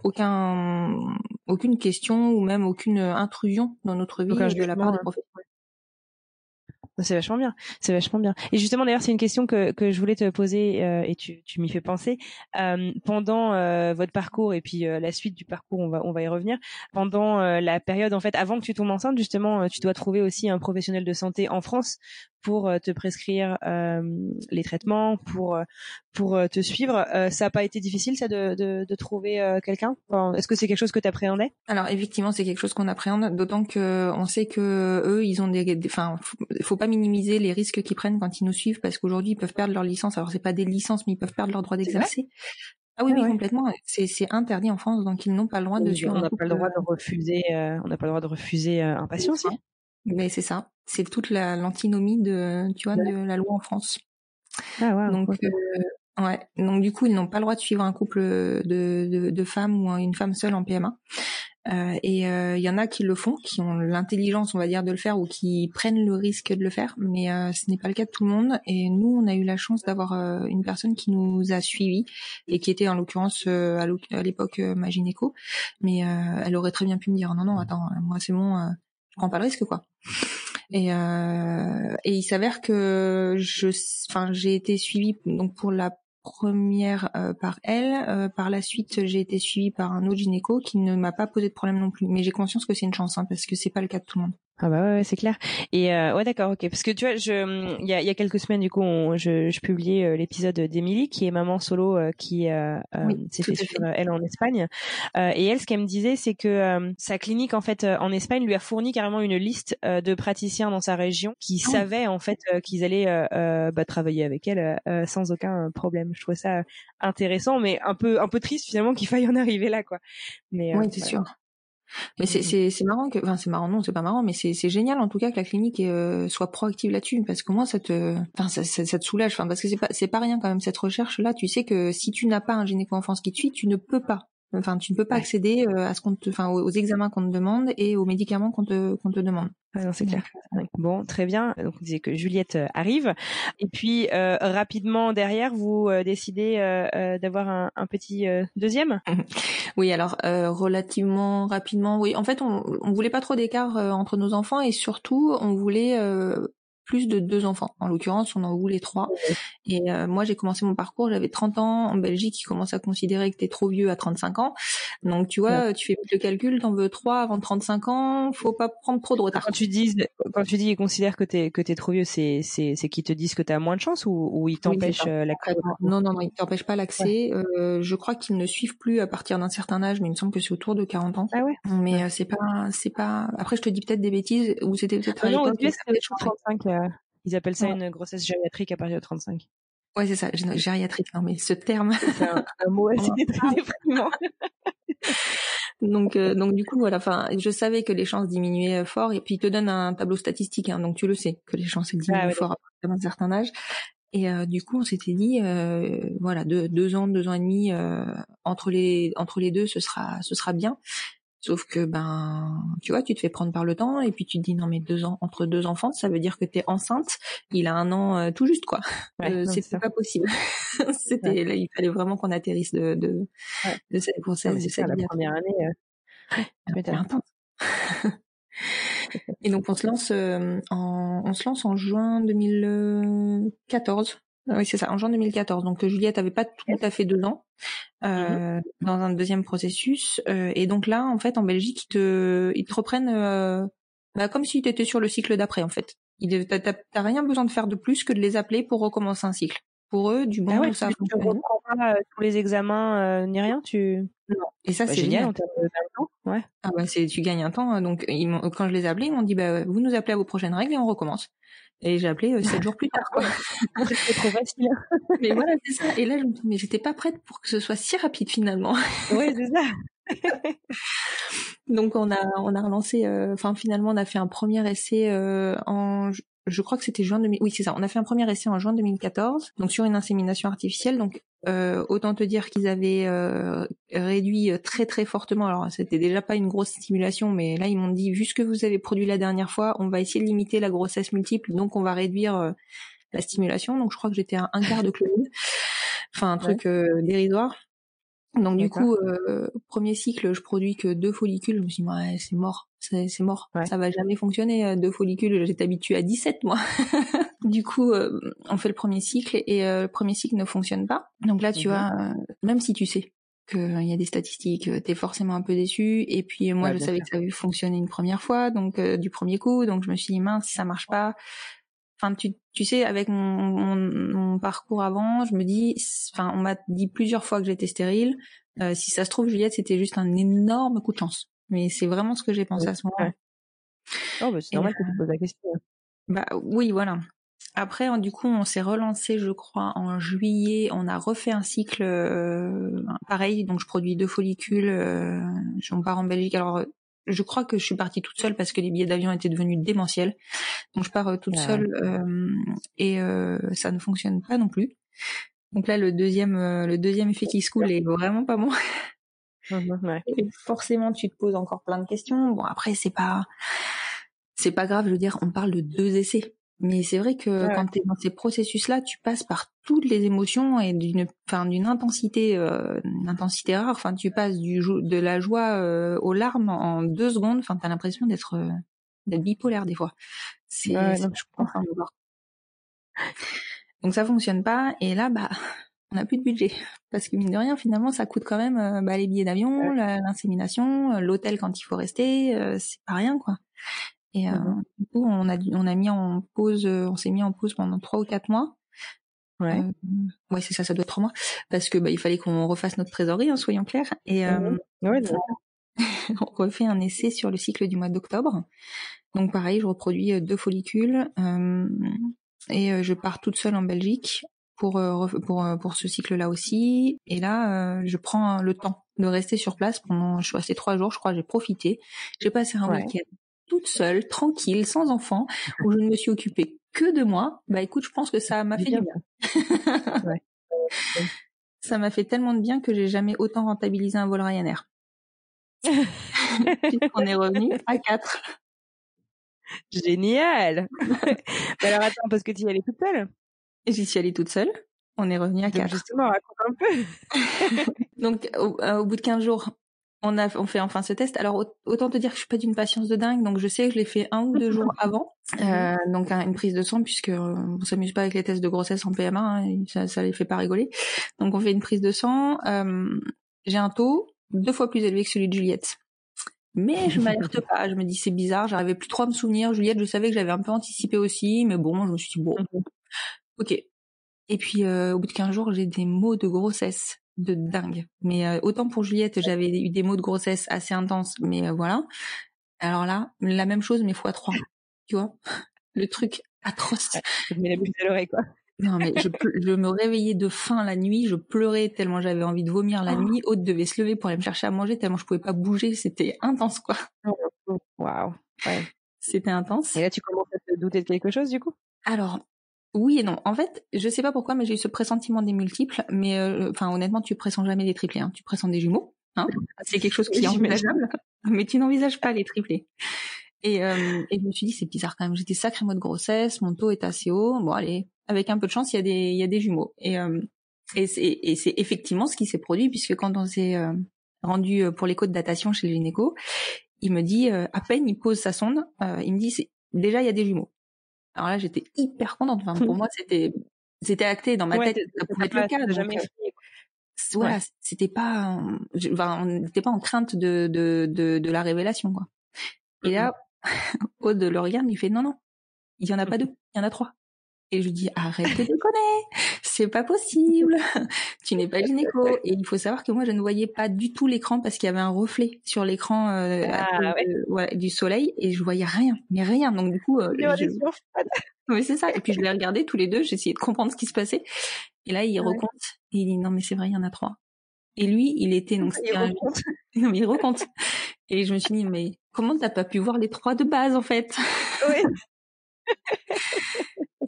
Speaker 2: aucun aucune question ou même aucune intrusion dans notre vie de la part des professionnels.
Speaker 1: C'est vachement bien, c'est vachement bien. Et justement, d'ailleurs, c'est une question que, que je voulais te poser euh, et tu, tu m'y fais penser. Euh, pendant euh, votre parcours et puis la suite du parcours, on va on va y revenir. Pendant la période, en fait, avant que tu tombes enceinte, justement, tu dois trouver aussi un professionnel de santé en France pour te prescrire les traitements, pour pour te suivre. ça n'a pas été difficile, ça, de de, de trouver quelqu'un? Est-ce que c'est quelque chose que tu appréhendais
Speaker 2: Alors effectivement, c'est quelque chose qu'on appréhende, d'autant que on sait que eux, ils ont des, enfin, faut pas minimiser les risques qu'ils prennent quand ils nous suivent parce qu'aujourd'hui ils peuvent perdre leur licence. Alors c'est pas des licences, mais ils peuvent perdre leur droit d'exercer. Ah oui, ah oui, complètement. C'est, interdit en France, donc ils n'ont pas le droit de
Speaker 1: suivre. On n'a pas le droit de refuser. Euh, on n'a pas le droit de refuser euh, un patient, aussi.
Speaker 2: Mais c'est ça. C'est toute la l'antinomie de, tu vois, de la loi en France. Ah ouais. Donc euh, ouais. Donc du coup, ils n'ont pas le droit de suivre un couple de, de, de femmes ou une femme seule en PMA. Euh, et il euh, y en a qui le font, qui ont l'intelligence, on va dire, de le faire ou qui prennent le risque de le faire, mais euh, ce n'est pas le cas de tout le monde. Et nous, on a eu la chance d'avoir une personne qui nous a suivis et qui était en l'occurrence à l'époque ma gynéco, mais elle aurait très bien pu me dire non non attends moi c'est bon, je prends pas le risque quoi. Et, et il s'avère que je, enfin, j'ai été suivie donc pour la première euh, par elle. Euh, par la suite, j'ai été suivie par un autre gynéco qui ne m'a pas posé de problème non plus. Mais j'ai conscience que c'est une chance, hein, parce que c'est pas le cas de tout le monde.
Speaker 1: Ah bah ouais, c'est clair. Et euh, ouais d'accord, ok. Parce que tu vois, je il y a, y a quelques semaines du coup, je, je publiais euh, l'épisode d'Emilie qui est maman solo euh, qui euh, s'est fait sur elle en Espagne. et elle, ce qu'elle me disait, c'est que sa clinique en fait en Espagne lui a fourni carrément une liste de praticiens dans sa région qui ah savaient en fait qu'ils allaient bah, travailler avec elle sans aucun problème. Je trouvais ça intéressant, mais un peu un peu triste finalement qu'il faille en arriver là quoi.
Speaker 2: Mais oui, c'est sûr. Mais c'est c'est c'est marrant que enfin c'est marrant non c'est pas marrant mais c'est c'est génial en tout cas que la clinique euh, soit proactive là-dessus parce que moi ça te enfin ça, ça, te soulage enfin parce que c'est pas c'est pas rien quand même cette recherche là tu sais que si tu n'as pas un gynéco enfance qui te suit tu ne peux pas Enfin, tu ne peux pas accéder euh, à ce qu'on te, enfin, aux, examens qu'on te demande et aux médicaments qu'on te, qu'on te demande.
Speaker 1: c'est clair. Bon, très bien. Donc, on disait que Juliette euh, arrive. Et puis, euh, rapidement derrière, vous décidez d'avoir un, un, petit deuxième?
Speaker 2: Oui, alors, relativement rapidement, oui. En fait, on, on voulait pas trop d'écart entre nos enfants et surtout, on voulait plus de deux enfants. En l'occurrence, on en voulait trois. Et euh, moi, j'ai commencé mon parcours, j'avais 30 ans. En Belgique, ils commencent à considérer que t'es trop vieux à 35 ans. Donc, tu vois, tu fais le calcul, t'en veux trois avant 35 ans, faut pas prendre trop de retard.
Speaker 1: Quand tu dis, quand tu dis ils considèrent que t'es que t'es trop vieux, c'est c'est c'est qu'ils te disent que t'as moins de chance ou, ou ils t'empêchent euh, l'accès
Speaker 2: Non, non, non, ils t'empêchent pas l'accès. Euh, je crois qu'ils ne suivent plus à partir d'un certain âge, mais il me semble que c'est autour de 40 ans.
Speaker 1: Ah ouais.
Speaker 2: Mais c'est pas, c'est pas. Après, je te dis peut-être des bêtises ou c'était peut-être.
Speaker 1: Non, 35. Ils appellent ça une grossesse gériatrique à partir de 35.
Speaker 2: Ouais, c'est ça, gériatrique. Non, mais ce terme.
Speaker 1: C'est un, mot assez déprimant.
Speaker 2: donc, euh, donc du coup, voilà. Enfin, je savais que les chances diminuaient euh, fort, et puis il te donne un tableau statistique, hein, donc tu le sais que les chances diminuent ah fort à partir d'un certain âge. Et euh, du coup, on s'était dit, voilà, deux, deux ans, deux ans et demi entre les entre les deux, ce sera ce sera bien. Sauf que ben, tu vois, tu te fais prendre par le temps et puis tu te dis non mais deux ans entre deux enfants, ça veut dire que t'es enceinte. Il a un an euh, tout juste quoi. Euh, c'était pas possible. C'était là, il fallait vraiment qu'on atterrisse de de, de cette grossesse.
Speaker 1: C'est ça, la première année. Euh... Ouais, intense.
Speaker 2: et donc on se lance euh, en on se lance en juin 2014 ah oui, c'est ça, en juin 2014. Donc Juliette avait pas tout à fait deux ans euh, mhm. dans un deuxième processus. Euh, et donc là, en fait, en Belgique, ils te, ils te reprennent euh, bah, comme si tu étais sur le cycle d'après, en fait. T'as rien besoin de faire de plus que de les appeler pour recommencer un cycle. Pour eux, du bon, ah
Speaker 1: ça tu, tu reprends pas tous les examens ni rien, tu.
Speaker 2: Non. Et ça,
Speaker 1: bah,
Speaker 2: c'est
Speaker 1: génial, en de temps. Ouais.
Speaker 2: Ah bah c'est, tu gagnes un temps. Hein. Donc ils quand je les ai appelés, ils m'ont dit bah vous nous appelez à vos prochaines règles et on recommence. Et j'ai appelé euh, sept jours plus tard.
Speaker 1: C'était trop facile.
Speaker 2: mais voilà, c'est ça. Et là, je me dis, mais j'étais pas prête pour que ce soit si rapide finalement.
Speaker 1: Oui, c'est ça.
Speaker 2: Donc on a on a relancé. Euh, enfin finalement, on a fait un premier essai euh, en je crois que c'était juin 2000. Oui, c'est ça. On a fait un premier essai en juin 2014, donc sur une insémination artificielle. Donc euh, autant te dire qu'ils avaient euh, réduit euh, très très fortement. Alors c'était déjà pas une grosse stimulation, mais là ils m'ont dit vu ce que vous avez produit la dernière fois, on va essayer de limiter la grossesse multiple, donc on va réduire la stimulation. Donc je crois que j'étais à un quart de chloride. Enfin un truc dérisoire. Donc du coup, euh, premier cycle, je produis que deux follicules. Je me suis dit, ouais, c'est mort, c'est mort, ça va jamais fonctionner. Euh, deux follicules, j'étais habituée à 17 moi. du coup, euh, on fait le premier cycle et le premier cycle ne fonctionne pas. Donc là, tu mhm. vois, même si tu sais qu'il y a des statistiques, t'es forcément un peu déçu. Et puis moi, je savais que ça avait fonctionné une première fois, donc du premier coup. Donc je me suis dit, mince, si ça marche pas, enfin tu, tu sais avec mon, mon, parcours avant je me dis enfin on m'a dit plusieurs fois que j'étais stérile. Euh, si ça se trouve Juliette c'était juste un énorme coup de chance. Mais c'est vraiment ce que j'ai pensé à ce moment-là.
Speaker 1: oh bah c'est normal que tu poses la question
Speaker 2: bah oui voilà. Après du coup on s'est relancé je crois en juillet. On a refait un cycle euh, pareil. Donc je produis deux follicules euh, on part en Belgique. Alors je crois que je suis partie toute seule parce que les billets d'avion étaient devenus démentiels. Donc je pars euh, toute seule euh, et euh, ça ne fonctionne pas non plus. Donc là le deuxième le deuxième effet qui se coule est vraiment pas bon.
Speaker 1: Mhm,
Speaker 2: et forcément tu te poses encore plein de questions. Bon après c'est pas c'est pas grave, je veux dire on parle de deux essais. Mais c'est vrai que quand tu es dans ces processus-là, tu passes par toutes les émotions et d'une, enfin, d'une intensité, euh, intensité rare. Enfin, tu passes du de la joie euh, aux larmes en deux secondes. Enfin, t'as l'impression d'être euh, d'être bipolaire des fois. C'est, ouais, je comprends. Donc ça fonctionne pas. Et là, bah, on n'a plus de budget parce que mine de rien, finalement, ça coûte quand même euh, bah, les billets d'avion, l'insémination, l'hôtel quand il faut rester. c'est pas rien, quoi. Et mmh du coup, on a on a mis en pause, on s'est mis en pause pendant trois ou quatre mois.
Speaker 1: Ouais.
Speaker 2: ouais, c'est ça, ça doit être trois mois, parce que bah, il fallait qu'on refasse notre trésorerie, hein, soyons clairs. Et
Speaker 1: mmh ouais,
Speaker 2: on refait un essai sur le cycle du mois d'octobre. Donc pareil, je reproduis deux follicules et je pars toute seule en Belgique pour pour pour ce cycle-là aussi. Et là, je prends le temps de rester sur place pendant. Je suis restée trois jours, je crois. J'ai profité. J'ai passé un week-end toute seule, tranquille, sans enfant, où je ne me suis occupée que de moi. Bah écoute, je pense que ça m'a fait du bien. ouais. Ça m'a fait tellement de bien que j'ai jamais autant rentabilisé un vol Ryanair. On est revenu à quatre.
Speaker 1: Génial. Mais alors attends, parce que tu y allais toute seule?
Speaker 2: J'y suis allée toute seule. On est revenu à quatre.
Speaker 1: Justement, raconte un peu.
Speaker 2: Donc, euh, au, bout de 15 jours, on a on fait enfin ce test. Alors autant te dire que je suis pas d'une patience de dingue, donc je sais que je l'ai fait un ou deux jours avant. Euh, donc une prise de sang puisque euh, on s'amuse pas avec les tests de grossesse en PMA, hein, ça, ça les fait pas rigoler. Donc on fait une prise de sang. Euh, j'ai un taux deux fois plus élevé que celui de Juliette. Mais je m'alerte pas, je me dis c'est bizarre, j'arrivais plus trop à me souvenir. Juliette, je savais que j'avais un peu anticipé aussi, mais bon, je me suis dit bon, mhm. ok. Et puis euh, au bout de 15 jours, j'ai des maux de grossesse de dingue. Mais euh, autant pour Juliette, j'avais eu des maux de grossesse assez intenses, mais euh, voilà. Alors là, la même chose mais fois trois. Tu vois, le truc atroce.
Speaker 1: Je mets la bouche à l'oreille quoi.
Speaker 2: Non, mais je, je, me réveillais de faim la nuit, je pleurais tellement j'avais envie de vomir la oh. nuit. Aude devait se lever pour aller me chercher à manger tellement je pouvais pas bouger. C'était intense, quoi.
Speaker 1: Waouh. Ouais.
Speaker 2: C'était intense.
Speaker 1: Et là, tu commences à te douter de quelque chose, du coup?
Speaker 2: Alors, oui et non. En fait, je sais pas pourquoi, mais j'ai eu ce pressentiment des multiples. Mais euh, enfin, honnêtement, tu pressens jamais des triplés. Hein. Tu pressens des jumeaux. Hein c'est quelque chose qui est envisageable, mais tu n'envisages pas les triplés. Et, euh, et je me suis dit, c'est bizarre quand même. J'étais sacrément de grossesse, mon taux est assez haut. Bon, allez, avec un peu de chance, il y a des, il y a des jumeaux. Et, euh, et c'est, effectivement ce qui s'est produit puisque quand on s'est euh, rendu euh, pour l'écho de datation chez le gynéco, il me dit, à peine il pose sa sonde, il me dit, déjà il y a des jumeaux. Alors là, j'étais hyper contente. Enfin, pour moi, c'était, c'était acté dans ma tête. Ça pouvait être le cas. Jamais voilà, c'était pas, enfin, on n'était pas en crainte de, de, de, de la révélation, quoi. Et là, Aude le regarde, il fait non, non, il y en a pas deux, il y en a trois. Et je lui dis arrête de déconner, c'est pas possible, tu n'es pas gynéco. Et il faut savoir que moi je ne voyais pas du tout l'écran parce qu'il y avait un reflet sur l'écran euh, ah, du soleil et je voyais rien, mais rien. Donc du coup, euh, oui c'est ça. Et puis je l'ai regardé tous les deux, essayé de comprendre ce qui se passait. Et là il recompte et il dit non mais c'est vrai il y en a trois. Et lui il était donc
Speaker 1: il recompte.
Speaker 2: non mais il recompte. Et je me suis dit mais comment t'as pas pu voir les trois de base en fait?
Speaker 1: Oui.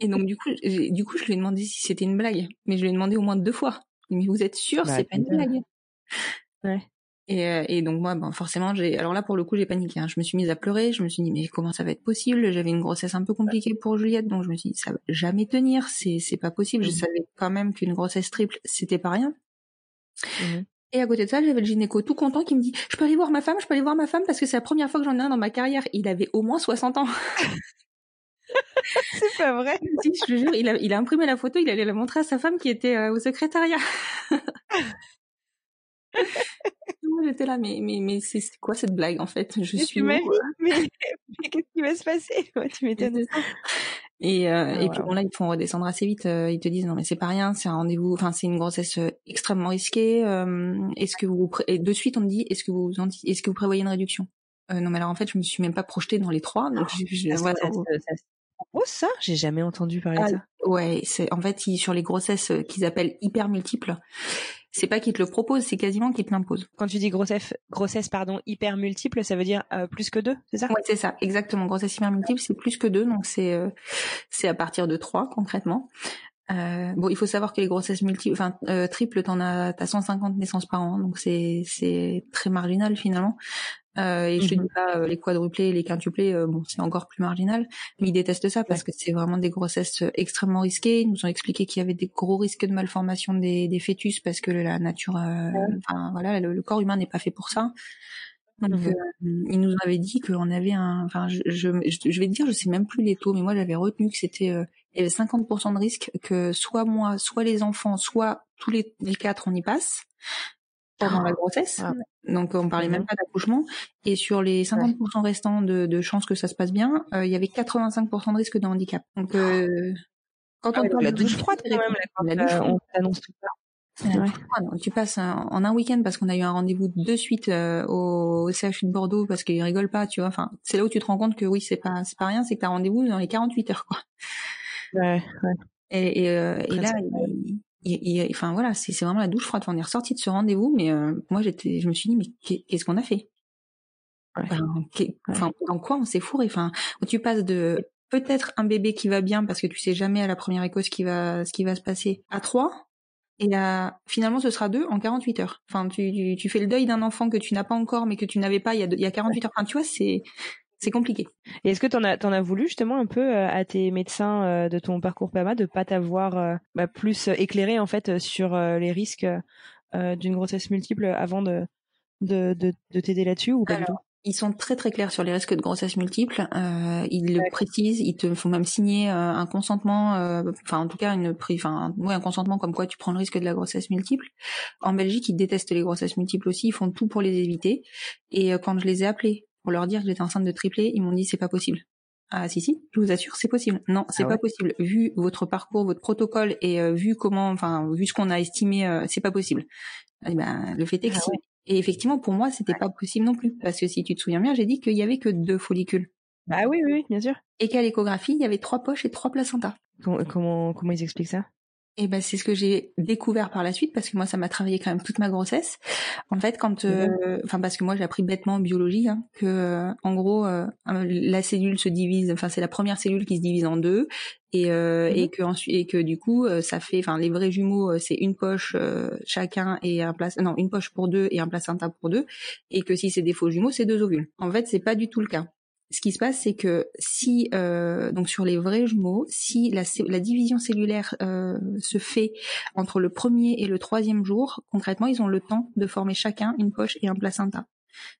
Speaker 2: Et donc du coup, du coup, je lui ai demandé si c'était une blague, mais je lui ai demandé au moins deux fois. Mais vous êtes sûr, bah, c'est pas une blague?
Speaker 1: Ouais.
Speaker 2: Et, euh, et donc moi, ben forcément, j'ai. Alors là, pour le coup, j'ai paniqué. Hein. Je me suis mise à pleurer. Je me suis dit mais comment ça va être possible? J'avais une grossesse un peu compliquée pour Juliette, donc je me suis dit ça va jamais tenir. C'est c'est pas possible. Je mmh. savais quand même qu'une grossesse triple, c'était pas rien. Mmh. Et à côté de ça, j'avais le gynéco tout content qui me dit Je peux aller voir ma femme, je peux aller voir ma femme parce que c'est la première fois que j'en ai un dans ma carrière. Il avait au moins 60 ans.
Speaker 1: c'est pas vrai.
Speaker 2: Si, je te jure, il a, il a imprimé la photo, il allait la montrer à sa femme qui était euh, au secrétariat. Moi, j'étais là, mais, mais, mais c'est quoi cette blague en fait? Je suis.
Speaker 1: Mais, mais qu'est-ce qui va se passer? Tu m'étonnes.
Speaker 2: Et, euh, ah, et puis bon là, ils font redescendre assez vite. Euh, ils te disent non mais c'est pas rien, c'est un rendez-vous. Enfin, c'est une grossesse euh, extrêmement risquée. est-ce que vous et de suite on me dit est-ce que vous est-ce que vous prévoyez une réduction? Non mais alors en fait, je me suis même pas projetée dans les trois. Donc je, je,
Speaker 1: Oh ça, j'ai jamais entendu parler de ah, ça.
Speaker 2: Ouais, c'est en fait sur les grossesses euh, qu'ils appellent hyper multiples, c'est pas qu'ils te le proposent, c'est quasiment qu'ils te l'imposent.
Speaker 1: Quand tu dis grossesse, grossesse pardon hyper multiple, ça veut dire euh, plus que deux, c'est ça?
Speaker 2: Ouais, c'est ça, exactement. Grossesse hyper multiple, c'est plus que deux, donc c'est euh, c'est à partir de trois concrètement. Euh, bon, il faut savoir que les grossesses multiples, enfin euh, triples, t'en as, t'as 150 naissances par an, donc c'est c'est très marginal finalement. Euh, et je te dis mhm. pas euh, les quadruplés, les quintuplés, euh, bon c'est encore plus marginal, mais ils détestent ça parce que c'est vraiment des grossesses extrêmement risquées. Ils nous ont expliqué qu'il y avait des gros risques de malformation des, des fœtus parce que la nature, enfin voilà, le, corps humain n'est pas fait pour ça. Donc mhm. ils nous avaient dit qu'on avait un, enfin je, je, je, vais te dire, je sais même plus les taux, mais moi j'avais retenu que c'était il y avait 50% de risque que soit moi, soit les enfants, soit tous les, les quatre on y passe. Pendant la grossesse. Ah. Donc on parlait même mhm. pas d'accouchement. Et sur les 50% restants de, de chances que ça se passe bien, euh, il y avait 85% de risque de handicap. Donc euh,
Speaker 1: quand ah on parle la douche froide quand même, la, douche on t'annonce tout ça.
Speaker 2: Tu passes en un week-end parce qu'on a eu un rendez-vous de suite euh, au, CHU de Bordeaux parce qu'ils rigolent pas, tu vois. Enfin, c'est là où tu te rends compte que oui, c'est pas c'est pas rien, c'est que t'as rendez-vous dans les 48 heures, quoi.
Speaker 1: Ouais, ouais.
Speaker 2: Et, et, euh, et là, il, enfin voilà, c'est vraiment la douche froide. On est ressorti de ce rendez-vous, mais euh, moi j'étais, je me suis dit mais qu'est-ce qu'on a fait? Dans quoi on s'est fourré? Enfin, tu passes de peut-être un bébé qui va bien parce que tu sais jamais à la première écho ce qui va ce qui va se passer à trois et finalement, ce sera deux en 48 heures. Enfin, tu, tu, fais le deuil d'un enfant que tu n'as pas encore, mais que tu n'avais pas il y a, il y a 48 heures. Enfin, tu vois, c'est c'est compliqué.
Speaker 1: Et est-ce que tu en as, t'en as voulu justement un peu euh, à tes médecins euh, de ton parcours PAMA de pas t'avoir euh, bah, plus éclairé en fait sur les risques d'une grossesse multiple avant de de, de, de t'aider là-dessus ou pas du tout?
Speaker 2: ils sont très très clairs sur les risques de grossesse multiple. Euh, ils le précisent. Ils te font même signer euh, un consentement, euh, enfin en tout cas une, enfin oui, un consentement comme quoi tu prends le risque de la grossesse multiple. En Belgique, ils détestent les grossesses multiples aussi. Ils font tout pour les éviter. Et quand je les ai appelés pour leur dire que j'étais enceinte de triplé, ils m'ont dit c'est pas possible. Ah si si, je vous assure, c'est possible. Non, c'est ah pas possible. Vu votre parcours, votre protocole et vu comment, enfin vu ce qu'on a estimé, c'est pas possible. Eh ben, le fait est que ah et effectivement, pour moi, c'était pas possible non plus. Parce que si tu te souviens bien, j'ai dit qu'il y avait que deux follicules.
Speaker 1: Bah oui, oui, bien sûr.
Speaker 2: Et qu'à l'échographie, il y avait trois poches et trois placentas.
Speaker 1: Comment, comment ils expliquent ça?
Speaker 2: Et ben c'est ce que j'ai découvert par la suite parce que moi ça m'a travaillé quand même toute ma grossesse. En fait quand euh, enfin parce que moi j'ai appris bêtement en biologie hein, que euh, en gros euh, la cellule se divise enfin c'est la première cellule qui se divise en deux et mhm. et que ensuite et que du coup ça fait enfin les vrais jumeaux c'est une poche chacun et un place non une poche pour deux et un placenta pour deux et que si c'est des faux jumeaux c'est deux ovules. En fait c'est pas du tout le cas ce qui se passe, c'est que si euh, donc sur les vrais jumeaux, si la, la division cellulaire euh, se fait entre le premier et le troisième jour, concrètement, ils ont le temps de former chacun une poche et un placenta.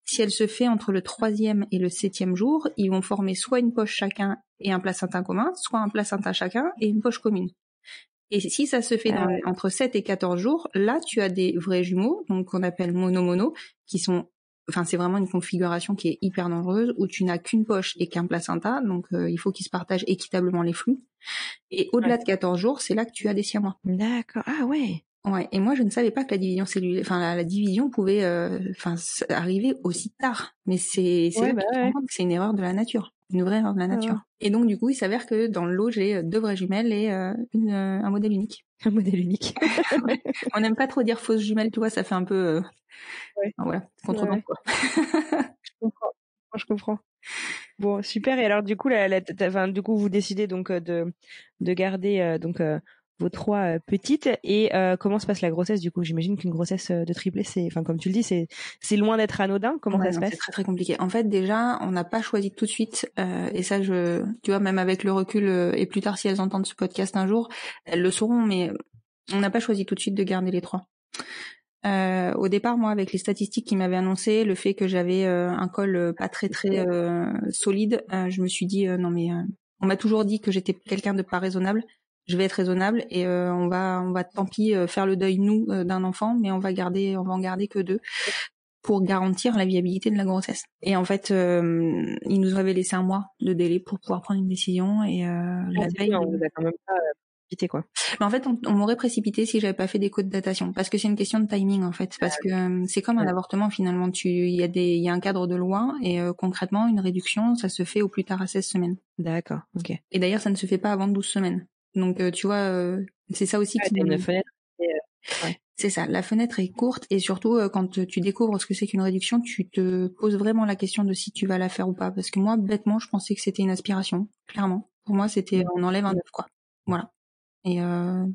Speaker 2: Si elle se fait entre le troisième et le septième jour, ils vont former soit une poche chacun et un placenta commun, soit un placenta chacun et une poche commune. Et si ça se fait ah entre 7 et 14 jours, là, tu as des vrais jumeaux, donc qu'on appelle mono-mono, qui sont enfin c'est vraiment une configuration qui est hyper dangereuse où tu n'as qu'une poche et qu'un placenta, donc euh, il faut qu'ils se partagent équitablement les flux. Et au-delà de 14 jours, c'est là que tu as des siamois.
Speaker 1: D'accord. Ah ouais.
Speaker 2: Ouais. Et moi, je ne savais pas que la division cellulaire, enfin la, division pouvait, euh, arriver aussi tard. Mais c'est c'est bah c'est une erreur de la nature, une vraie erreur de la nature. Et donc du coup, il s'avère que dans le lot, j'ai deux vraies jumelles et euh, une, un modèle unique.
Speaker 1: Un modèle unique.
Speaker 2: On n'aime pas trop dire fausse jumelle, tu vois, ça fait un peu Ouais. voilà, contre quoi.
Speaker 1: je comprends. Je comprends. Bon, super. Et alors, du coup, la, enfin, du coup, vous décidez donc euh, de de garder euh, donc euh, vos trois petites. Et comment se passe la grossesse Du coup, j'imagine qu'une grossesse de triplé, c'est, enfin, comme tu le dis, c'est c'est loin d'être anodin. Comment ça se passe?
Speaker 2: C'est très très compliqué. En fait, déjà, on n'a pas choisi tout de suite. et ça, je, tu vois, même avec le recul et plus tard, si elles entendent ce podcast un jour, elles le sauront. Mais on n'a pas choisi tout de suite de garder les trois. Euh, au départ, moi, avec les statistiques qui m'avaient annoncé, le fait que j'avais euh, un col euh, pas très très solide, je me suis dit non mais on m'a toujours dit que j'étais quelqu'un de pas raisonnable. Je vais être raisonnable et on va on va tant pis faire le deuil nous d'un enfant, mais on va garder on va en garder que deux pour garantir la viabilité de la grossesse. Et en fait, il nous avait laissé un mois de délai pour pouvoir prendre une décision et la
Speaker 1: ah, veille, on vous a quand même pas quoi.
Speaker 2: Mais en fait, on, m'aurait précipité si j'avais pas fait des codes de datation, parce que c'est une question de timing en fait, parce que euh, c'est comme un avortement finalement. Tu, il y a des, il y a un cadre de loi et euh, concrètement, une réduction, ça se fait au plus tard à 16 semaines.
Speaker 1: D'accord, ok.
Speaker 2: Et d'ailleurs, ça ne se fait pas avant 12 semaines. Donc, euh, tu vois, c'est ça aussi qui.
Speaker 1: Une fenêtre.
Speaker 2: C'est ça, la fenêtre est courte et surtout quand tu découvres ce que c'est qu'une réduction, tu te poses vraiment la question de si tu vas la faire ou pas. Parce que moi, bêtement, je pensais que c'était une aspiration, clairement. Pour moi, c'était on enlève un œuf, quoi. Voilà. Et euh,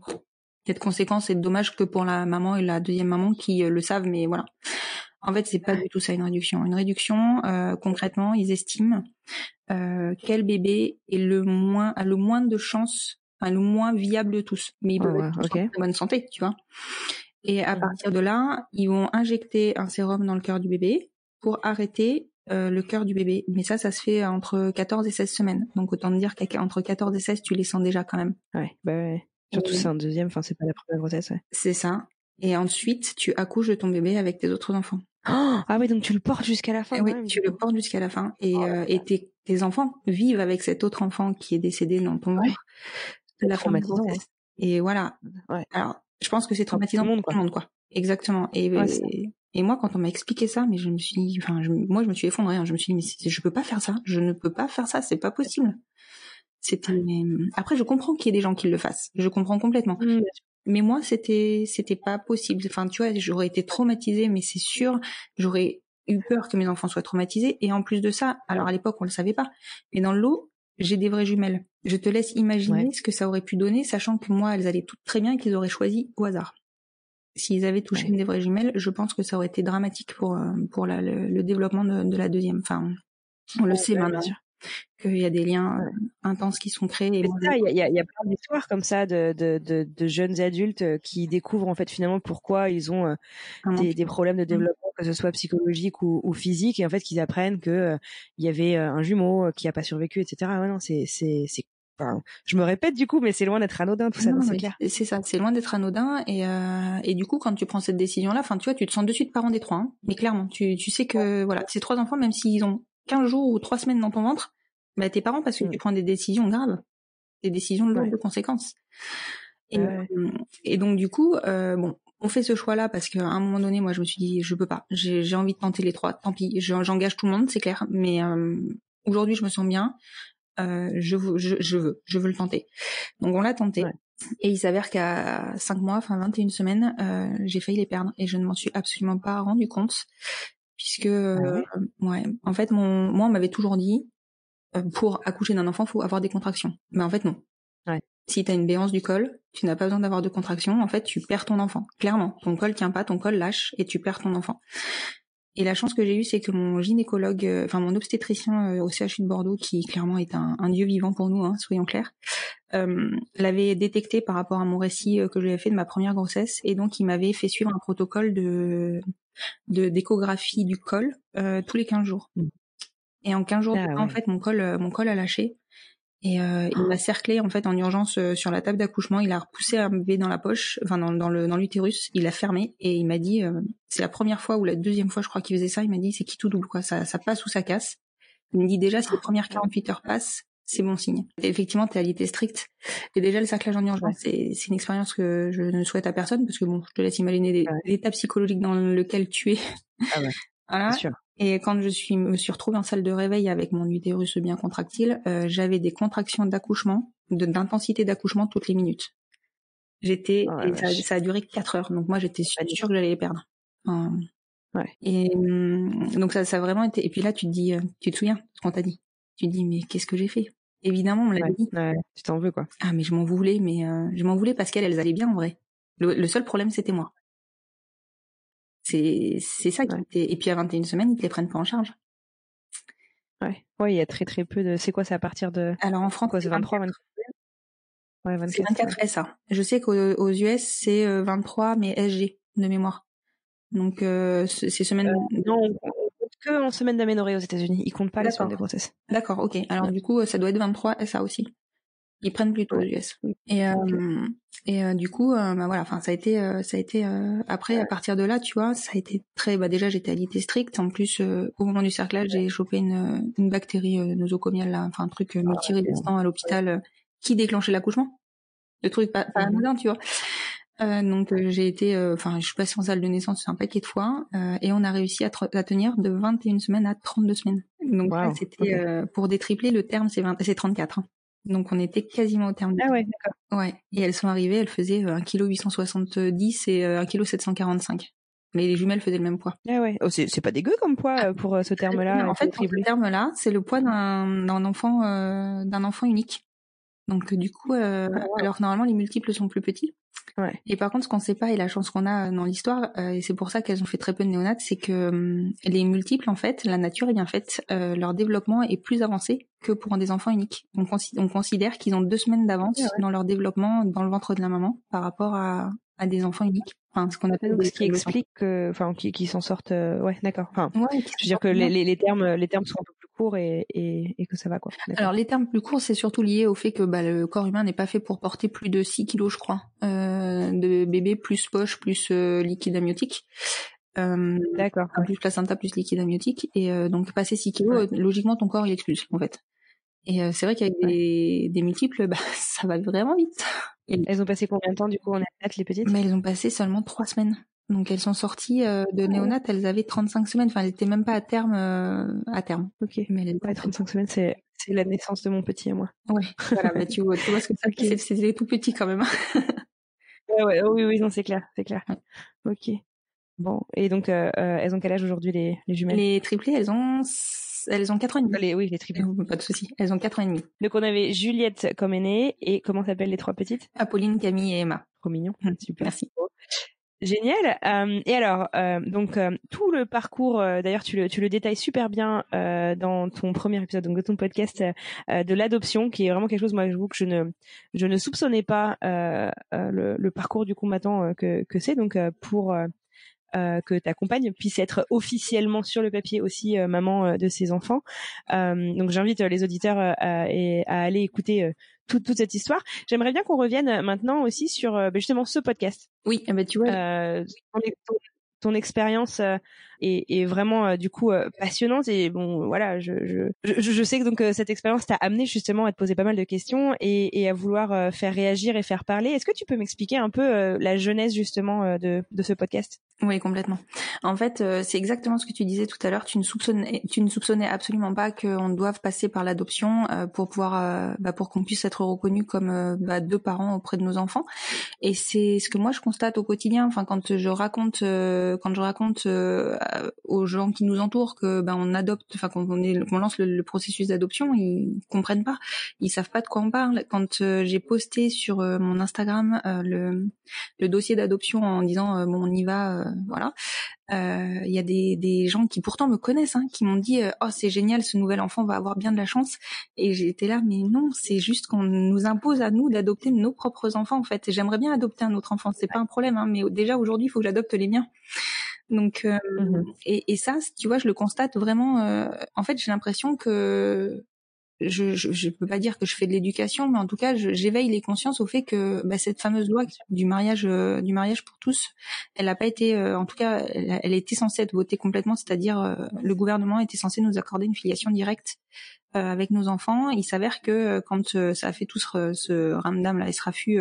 Speaker 2: cette conséquence est dommage que pour la maman et la deuxième maman qui le savent, mais voilà. En fait, c'est pas du tout ça une réduction. Une réduction, euh, concrètement, ils estiment euh, quel bébé est le moins a le moins de chances, enfin, le moins viable de tous. Mais ils peuvent en bonne santé, tu vois. Et à partir de là, ils vont injecter un sérum dans le cœur du bébé pour arrêter euh, le cœur du bébé. Mais ça, ça se fait entre 14 et 16 semaines. Donc autant dire qu'entre 14 et 16, tu les sens déjà quand même.
Speaker 1: Ouais, bah ouais. Surtout c'est un deuxième, enfin c'est pas la première grossesse. Ouais.
Speaker 2: C'est ça. Et ensuite, tu accouches de ton bébé avec tes autres enfants.
Speaker 1: ah oui, donc tu le portes jusqu'à la fin.
Speaker 2: oui, tu le portes jusqu'à la fin. Et, oh euh, et tes, tes, enfants vivent avec cet autre enfant qui est décédé dans ton ventre de la fin de grossesse. Et voilà. Ouais. Alors, je pense que c'est traumatisant pour tout le monde, quoi. Exactement. Et, et, moi, quand on m'a expliqué ça, mais je me suis, enfin, moi, je me suis effondrée. Hein. Je me suis dit, mais je peux pas faire ça. Je ne peux pas faire ça. C'est pas possible. C'était. Après, je comprends qu'il y ait des gens qui le fassent. Je comprends complètement. Mmh. Mais moi, c'était, c'était pas possible. Enfin, tu vois, j'aurais été traumatisée, mais c'est sûr, j'aurais eu peur que mes enfants soient traumatisés. Et en plus de ça, alors à l'époque, on le savait pas, mais dans l'eau, j'ai des vraies jumelles. Je te laisse imaginer ce que ça aurait pu donner, sachant que moi, elles allaient toutes très bien et qu'ils auraient choisi au hasard. S'ils avaient touché une des vraies jumelles, je pense que ça aurait été dramatique pour euh, pour le, développement de, de, la deuxième. Enfin, on le sait maintenant qu'il y a des liens euh, intenses qui sont créés.
Speaker 1: il y a, y a, plein d'histoires comme ça de, de, de, de, jeunes adultes euh, qui découvrent en fait finalement pourquoi ils ont euh, des, des, problèmes de mmh. développement, que ce soit psychologique ou, ou physique, et en fait qu'ils apprennent que il y avait un jumeau qui a pas survécu, etc. Ouais, non, c'est Enfin, je me répète du coup, mais c'est loin d'être anodin tout ça, c'est clair.
Speaker 2: C'est ça, c'est loin d'être anodin et euh, et du coup quand tu prends cette décision là, enfin tu vois, tu te sens de suite parent des trois, hein, mais clairement, tu tu sais que voilà, ces trois enfants, même s'ils ont 15 jours ou 3 semaines dans ton ventre, bah, tes parents parce que tu prends des décisions graves, des décisions lourdes de conséquences. Et, euh, et, donc du coup, euh, bon, on fait ce choix-là parce qu'à un moment donné, moi, je me suis dit, je peux pas. J'ai envie de tenter les trois. Tant pis, j'engage tout le monde, c'est clair. Mais euh, aujourd'hui, je me sens bien. Euh, je, je, je, veux, je veux le tenter. Donc on l'a tenté. Et il s'avère qu'à 5 mois, enfin 21 semaines, euh, j'ai failli les perdre et je ne m'en suis absolument pas rendu compte puisque ah ouais. en fait mon moi on m'avait toujours dit euh, pour accoucher d'un enfant faut avoir des contractions. Mais en fait non. Ouais. si tu as une béance du col tu n'as pas besoin d'avoir de contractions. En fait tu perds ton enfant clairement. Ton col tient pas ton col lâche et tu perds ton enfant. Et la chance que j'ai eue, c'est que mon gynécologue, euh, enfin mon obstétricien au CHU de Bordeaux, qui clairement est un, un dieu vivant pour nous, hein, soyons clairs, euh, l'avait détecté par rapport à mon récit que j'avais fait de ma première grossesse, et donc il m'avait fait suivre un protocole de de d'échographie du col euh, tous les 15 jours. Mmh. Et en 15 jours, ah en fait, mon col, euh, mon col a lâché. Et euh, il m'a cerclé en fait en urgence euh, sur la table d'accouchement. Il a repoussé un bébé dans la poche, enfin dans, dans le dans l'utérus. Il a fermé et il m'a dit, c'est la première fois ou la deuxième fois, je crois qu'il faisait ça. Il m'a dit, c'est qui tout double quoi, ça ça passe ou ça casse. Il me dit déjà si les premières 48 heures passent, c'est bon signe. effectivement, tu es à l'ité stricte. Et déjà, le cerclage en urgence, c'est, c'est une expérience que je ne souhaite à personne parce que bon, je te laisse imaginer l'état psychologique dans lequel tu es. Ah ouais. voilà. Sûr. Et quand je suis, me suis retrouvée en salle de réveil avec mon utérus bien contractile, euh, j'avais des contractions d'accouchement, d'intensité d'accouchement toutes les minutes. J'étais, oh et ça, ça, a duré quatre heures. Donc moi, j'étais sûre que j'allais les perdre. ouais. Et hum, donc ça, ça a vraiment été. Et puis là, tu te dis, euh, tu te souviens ce qu'on t'a dit Tu te dis, mais qu'est-ce que j'ai fait? Évidemment, on l'a dit.
Speaker 1: tu t'en veux quoi
Speaker 2: Ah mais je m'en voulais, mais euh, je m'en voulais parce qu'elles, elles allaient bien en vrai. Le, seul problème, c'était moi. C'est c'est ça qui était. Et puis à 21 semaines, ils te les prennent pas en charge.
Speaker 1: Ouais. Ouais, il y a très très peu de. C'est quoi C'est à partir de.
Speaker 2: Alors en France,
Speaker 1: c'est 23, 24.
Speaker 2: Ouais, 24. C'est 24 SA. Je sais qu'aux US, c'est 23, euh, mais SG de mémoire. Donc euh, ces semaines.
Speaker 1: Euh, non, que en semaine d'aménorrhée aux États-Unis. Ils comptent pas les semaines de grossesse.
Speaker 2: D'accord, ok. Alors du coup, ça doit être 23 ça aussi. Ils prennent plutôt les US. Et euh, et euh, du coup, euh, bah voilà. Enfin, ça a été, ça a été. après, à partir de là, tu vois, ça a été très. Bah déjà, j'étais à l'ité stricte. En plus, au moment du cerclage, j'ai chopé une, une bactérie nosocomiale, là, enfin un truc multirésistant à l'hôpital qui déclenchait l'accouchement. Le truc pas, pas mmh tu vois. Euh, donc euh, j'ai été, euh, enfin je suis passée en salle de naissance un paquet de fois et on a réussi à, à, tenir de 21 semaines à 32 semaines. Donc c'était pour des triplés le terme c'est c'est 34. Hein. Donc on était quasiment au terme.
Speaker 1: Ah ouais, d'accord.
Speaker 2: Ouais. Et elles sont arrivées, elles faisaient 1 kg 870 et 1 kg 745. Mais les jumelles faisaient le même poids.
Speaker 1: Ah ouais. Oh, c'est pas dégueu comme poids ah. pour ce terme-là.
Speaker 2: En fait, pour ce terme-là, c'est le poids d'un enfant d'un enfant unique. Donc du coup, euh, ah, alors que normalement les multiples sont plus petits. Ouais. Et par contre, ce qu'on sait pas et la chance qu'on a dans l'histoire, euh, et c'est pour ça qu'elles ont fait très peu de néonates, c'est que hum, les multiples, en fait, la nature est bien faite, euh, leur développement est plus avancé que pour des enfants uniques. On, on considère qu'ils ont deux semaines d'avance dans leur développement dans le ventre de la maman par rapport à, à des enfants uniques. Enfin, ce qu'on appelle
Speaker 1: ce qui explique, enfin, qui, qui s'en sortent. ouais, d'accord. Enfin, je veux dire que les, les, les, termes, les termes sont un peu courts et, que ça va quoi.
Speaker 2: Alors les termes plus courts, c'est surtout lié au fait que bah, le corps humain n'est pas fait pour porter plus de 6 kilos, je crois, euh, de bébé plus poche plus liquide amniotique.
Speaker 1: D'accord.
Speaker 2: Plus placenta plus liquide amniotique et donc passer 6 kilos, logiquement ton corps il expulse en fait. Et c'est vrai qu'avec des, multiples, bah, ça va vraiment vite.
Speaker 1: elles ont passé combien de temps du coup en athlète les petites?
Speaker 2: Mais elles ont passé seulement trois semaines. Donc elles sont sorties euh, de ah néonat, elles avaient 35 semaines. Enfin, elles n'étaient même pas à terme. Euh, à terme.
Speaker 1: Ok. Mais elles ouais, 35 semaines, c'est c'est la naissance de mon petit et moi.
Speaker 2: Ouais. Voilà. bah, tu vois, tu vois ce que ça okay. C'est tout petit quand même.
Speaker 1: ouais, ouais, oui, oui, non, c'est clair, c'est clair. Ok. Bon. Et donc, euh, euh, elles ont quel âge aujourd'hui les, les jumelles?
Speaker 2: Les triplés, elles ont elles ont 4 ans et demi.
Speaker 1: Les, oui, les triplés.
Speaker 2: Pas de souci. Elles ont 4 ans et demi.
Speaker 1: Donc on avait Juliette comme aînée et comment s'appellent les trois petites?
Speaker 2: Apolline, Camille et Emma.
Speaker 1: Trop mignon.
Speaker 2: Hum, super. Merci.
Speaker 1: Génial. Euh, et alors, euh, donc euh, tout le parcours, d'ailleurs, tu le, tu le détailles super bien dans ton premier épisode, donc de ton podcast de l'adoption, qui est vraiment quelque chose, moi, je vous que je ne, je ne soupçonnais pas le, le, parcours du combattant que, que c'est. Donc pour que ta compagne puisse être officiellement sur le papier aussi maman de ses enfants. donc j'invite les auditeurs à, à, aller écouter toute, cette histoire. J'aimerais bien qu'on revienne maintenant aussi sur euh, bah, justement ce podcast.
Speaker 2: Oui, eh ben, tu vois.
Speaker 1: Euh, ton, expérience euh, est, vraiment du coup passionnante et bon voilà je je, je, sais que donc cette expérience t'a amené justement à te poser pas mal de questions et, et à vouloir faire réagir et faire parler. Est-ce que tu peux m'expliquer un peu la jeunesse justement de, de ce podcast?
Speaker 2: Oui, complètement. En fait, euh, c'est exactement ce que tu disais tout à l'heure. Tu ne soupçonnais, tu ne soupçonnais absolument pas qu'on doive passer par l'adoption euh, pour pouvoir, euh, bah, pour qu'on puisse être reconnu comme bah, deux parents auprès de nos enfants. Et c'est ce que moi je constate au quotidien. Enfin, quand je raconte, quand je raconte aux gens qui nous entourent que bah, on adopte, enfin qu'on qu'on lance le, processus d'adoption, ils comprennent pas, ils savent pas de quoi on parle. Quand j'ai posté sur mon Instagram le, le dossier d'adoption en disant bon on y va euh, voilà. Euh, il y a des, des, gens qui pourtant me connaissent, hein, qui m'ont dit euh, oh c'est génial, ce nouvel enfant va avoir bien de la chance. Et j'étais là, mais non, c'est juste qu'on nous impose à nous d'adopter nos propres enfants en fait. J'aimerais bien adopter un autre enfant, c'est pas un problème, hein, mais déjà aujourd'hui il faut que j'adopte les miens. Donc mmh et, et, ça, tu vois, je le constate vraiment. en fait, j'ai l'impression que je, je, je, peux pas dire que je fais de l'éducation, mais en tout cas, j'éveille les consciences au fait que bah, cette fameuse loi du mariage, euh, du mariage pour tous, elle n'a pas été, euh, en tout cas, elle, elle, était censée être votée complètement, c'est-à-dire euh, le gouvernement était censé nous accorder une filiation directe avec nos enfants. Il s'avère que quand ça a fait tout ce, ce ramdam là, ce raffut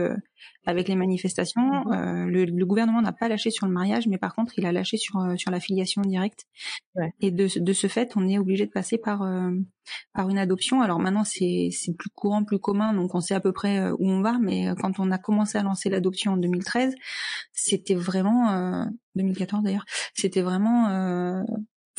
Speaker 2: avec les manifestations. Euh, le, le, gouvernement n'a pas lâché sur le mariage, mais par contre, il a lâché sur euh, sur la filiation directe. Ouais. Et de, de ce fait, on est obligé de passer par euh, par une adoption. Alors maintenant, c'est c'est plus courant, plus commun, donc on sait à peu près euh, où on va. Mais quand on a commencé à lancer l'adoption en 2013, c'était vraiment 2014 d'ailleurs, c'était vraiment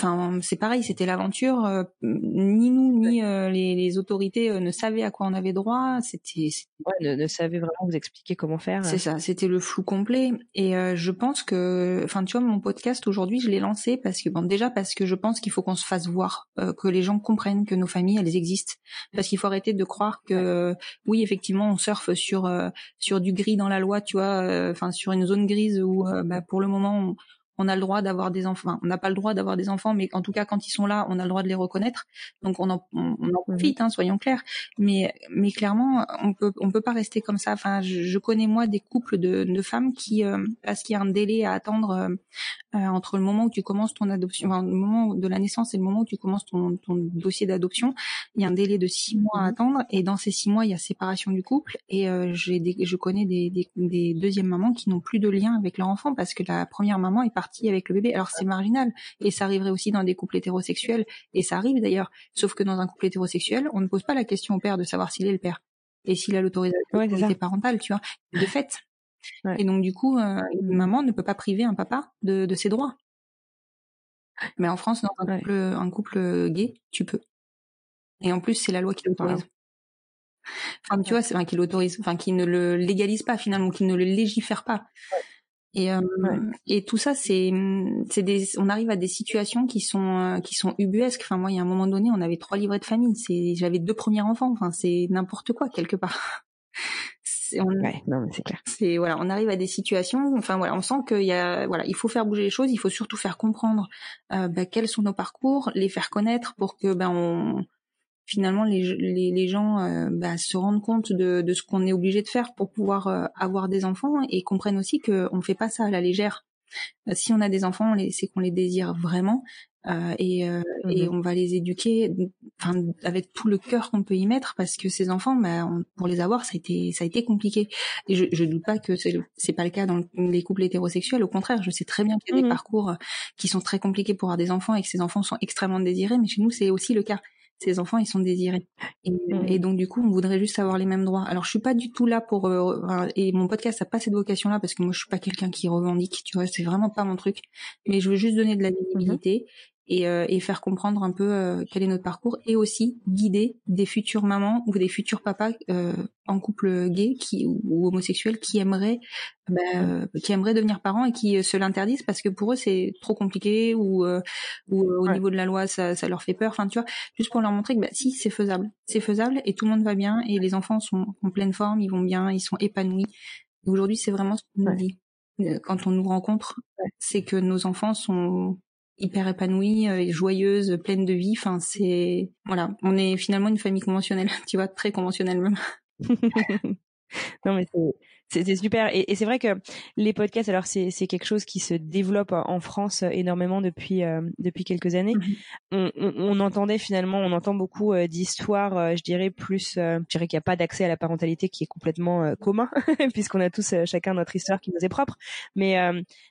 Speaker 2: Enfin, c'est pareil, c'était l'aventure. Euh, ni nous ni euh, les, les, autorités euh, ne savaient à quoi on avait droit. C'était
Speaker 1: ouais, ne, savaient vraiment vous expliquer comment faire.
Speaker 2: C'est ça, c'était le flou complet. Et je pense que, enfin, tu vois, mon podcast aujourd'hui, je l'ai lancé parce que bon, déjà parce que je pense qu'il faut qu'on se fasse voir, que les gens comprennent que nos familles elles existent. Parce qu'il faut arrêter de croire que oui, effectivement, on surfe sur sur du gris dans la loi, tu vois, enfin sur une zone grise où bah, pour le moment on, on a le droit d'avoir des enfants. on n'a pas le droit d'avoir des enfants, mais en tout cas, quand ils sont là, on a le droit de les reconnaître. Donc, on en, on, en profite, hein, soyons clairs. Mais, mais clairement, on peut, on peut pas rester comme ça. Enfin, je, connais moi des couples de, de femmes qui, euh, parce qu'il y a un délai à attendre euh, euh, entre le moment où tu commences ton adoption, enfin, le moment de la naissance et le moment où tu commences ton, ton dossier d'adoption, il y a un délai de six mois à mhm. attendre. Et dans ces six mois, il y a séparation du couple. Et j'ai je connais des, des, des deuxièmes mamans qui n'ont plus de lien avec leur enfant parce que la première maman est partie avec le bébé. Alors c'est marginal et ça arriverait aussi dans des couples hétérosexuels et ça arrive d'ailleurs. Sauf que dans un couple hétérosexuel, on ne pose pas la question au père de savoir s'il est le père et s'il a l'autorisation parentale, tu vois, de fait. Et donc du coup, euh, une maman ne peut pas priver un papa de, de ses droits. Mais en France, dans un, couple, un couple gay, tu peux. Et en plus, c'est la loi qui l'autorise. Enfin, tu vois, c'est enfin, qui l'autorise, enfin, qui ne le légalise pas finalement, qui ne le légifère pas. Et, euh, et tout ça, c'est, c'est des, on arrive à des situations qui sont, euh, qui sont ubuesques. Enfin, moi, il y a un moment donné, on avait trois livrets de famille. C'est, j'avais deux premiers enfants. Enfin, c'est n'importe quoi quelque part. on,
Speaker 1: ouais, non, c'est clair.
Speaker 2: C'est voilà, on arrive à des situations. Enfin voilà, on sent qu'il y a voilà, il faut faire bouger les choses. Il faut surtout faire comprendre euh, bah, quels sont nos parcours, les faire connaître pour que ben on finalement les, les, les gens euh, bah, se rendent compte de, de ce qu'on est obligé de faire pour pouvoir euh, avoir des enfants et comprennent aussi qu'on ne fait pas ça à la légère. Euh, si on a des enfants, c'est qu'on les désire vraiment euh, et, euh, et, mmh on va les éduquer, enfin avec tout le cœur qu'on peut y mettre, parce que ces enfants, bah, pour les avoir, ça a été ça a été compliqué. Et je, je doute pas que c'est pas le cas dans les couples hétérosexuels. Au contraire, je sais très bien qu'il y a des mmh parcours qui sont très compliqués pour avoir des enfants et que ces enfants sont extrêmement désirés. Mais chez nous, c'est aussi le cas ces enfants ils sont désirés. Et, mmh. et, donc du coup on voudrait juste avoir les mêmes droits. Alors je suis pas du tout là pour euh, et mon podcast a pas cette vocation là parce que moi je suis pas quelqu'un qui revendique tu vois c'est vraiment pas mon truc. Mais je veux juste donner de la visibilité et, euh, et faire comprendre un peu euh, quel est notre parcours et aussi guider des futures mamans ou des futurs papas euh, en couple gay qui ou, homosexuel qui aimeraient bah, qui aimeraient devenir parents et qui se l'interdisent parce que pour eux c'est trop compliqué ou ou au niveau de la loi ça, ça leur fait peur. Enfin tu vois juste pour leur montrer que bah si c'est faisable. C'est faisable et tout le monde va bien et les enfants sont en pleine forme ils vont bien ils sont épanouis. Aujourd'hui c'est vraiment ce qu'on nous dit quand on nous rencontre c'est que nos enfants sont hyper épanouie, euh, joyeuse, pleine de vie. Enfin, c'est voilà, on est finalement une famille conventionnelle, tu vois, très conventionnelle même.
Speaker 1: non mais c'était super. Et, et c'est vrai que les podcasts, alors c'est quelque chose qui se développe en France énormément depuis euh, depuis quelques années. Mmh on, on, on, entendait finalement, on entend beaucoup euh, d'histoires, euh, je dirais plus, je dirais qu'il n'y a pas d'accès à la parentalité qui est complètement commun, puisqu'on a tous chacun notre histoire qui nous est propre. Mais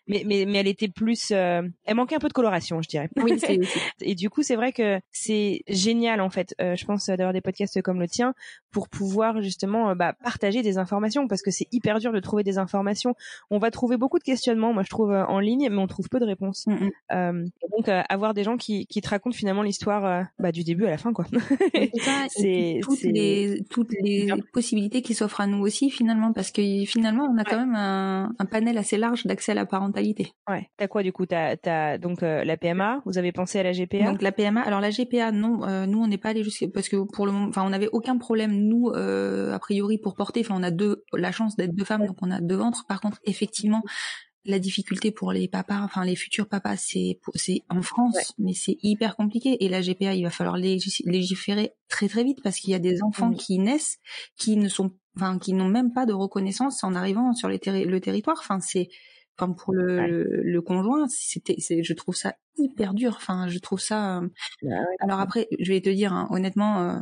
Speaker 1: mais mais, mais elle était plus, elle manquait un peu de coloration, je dirais.
Speaker 2: Oui.
Speaker 1: et du coup, c'est vrai que c'est génial en fait. je pense d'avoir des podcasts comme le tien pour pouvoir justement bah, partager des informations parce que c'est hyper dur de trouver des informations. On va trouver beaucoup de questionnements, moi je trouve euh, en ligne, mais on trouve peu de réponses. Mm, mm. Euh, donc euh, avoir des gens qui, qui te racontent finalement l'histoire bah, du début à la fin, quoi.
Speaker 2: c'est toutes les toutes les possibilités qui s'offrent à nous aussi finalement, parce que finalement on a quand même un, un, panel assez large d'accès à la parentalité.
Speaker 1: Ouais. T'as quoi du coup? T'as as donc la PMA. Vous avez pensé à la GPA
Speaker 2: Donc la PMA. Alors la GPA, non, nous on n'est pas allé jusqu'à parce que pour le moment, enfin on n'avait aucun problème nous a priori pour porter. Enfin on a deux la chance d'être deux femmes, donc on a deux ventres. Par contre, effectivement, la difficulté pour les papas, enfin les futurs papas, c'est c'est en France, mais c'est hyper compliqué. Et la GPA, il va falloir légiférer très très vite parce qu'il y a des enfants qui naissent qui ne sont, enfin qui n'ont même pas de reconnaissance en arrivant sur les le territoire. Enfin c'est, enfin pour le, le, conjoint, c'était, je trouve ça hyper dur. Enfin je trouve ça. Euh, bah alors après, je vais te dire hein, honnêtement. Euh,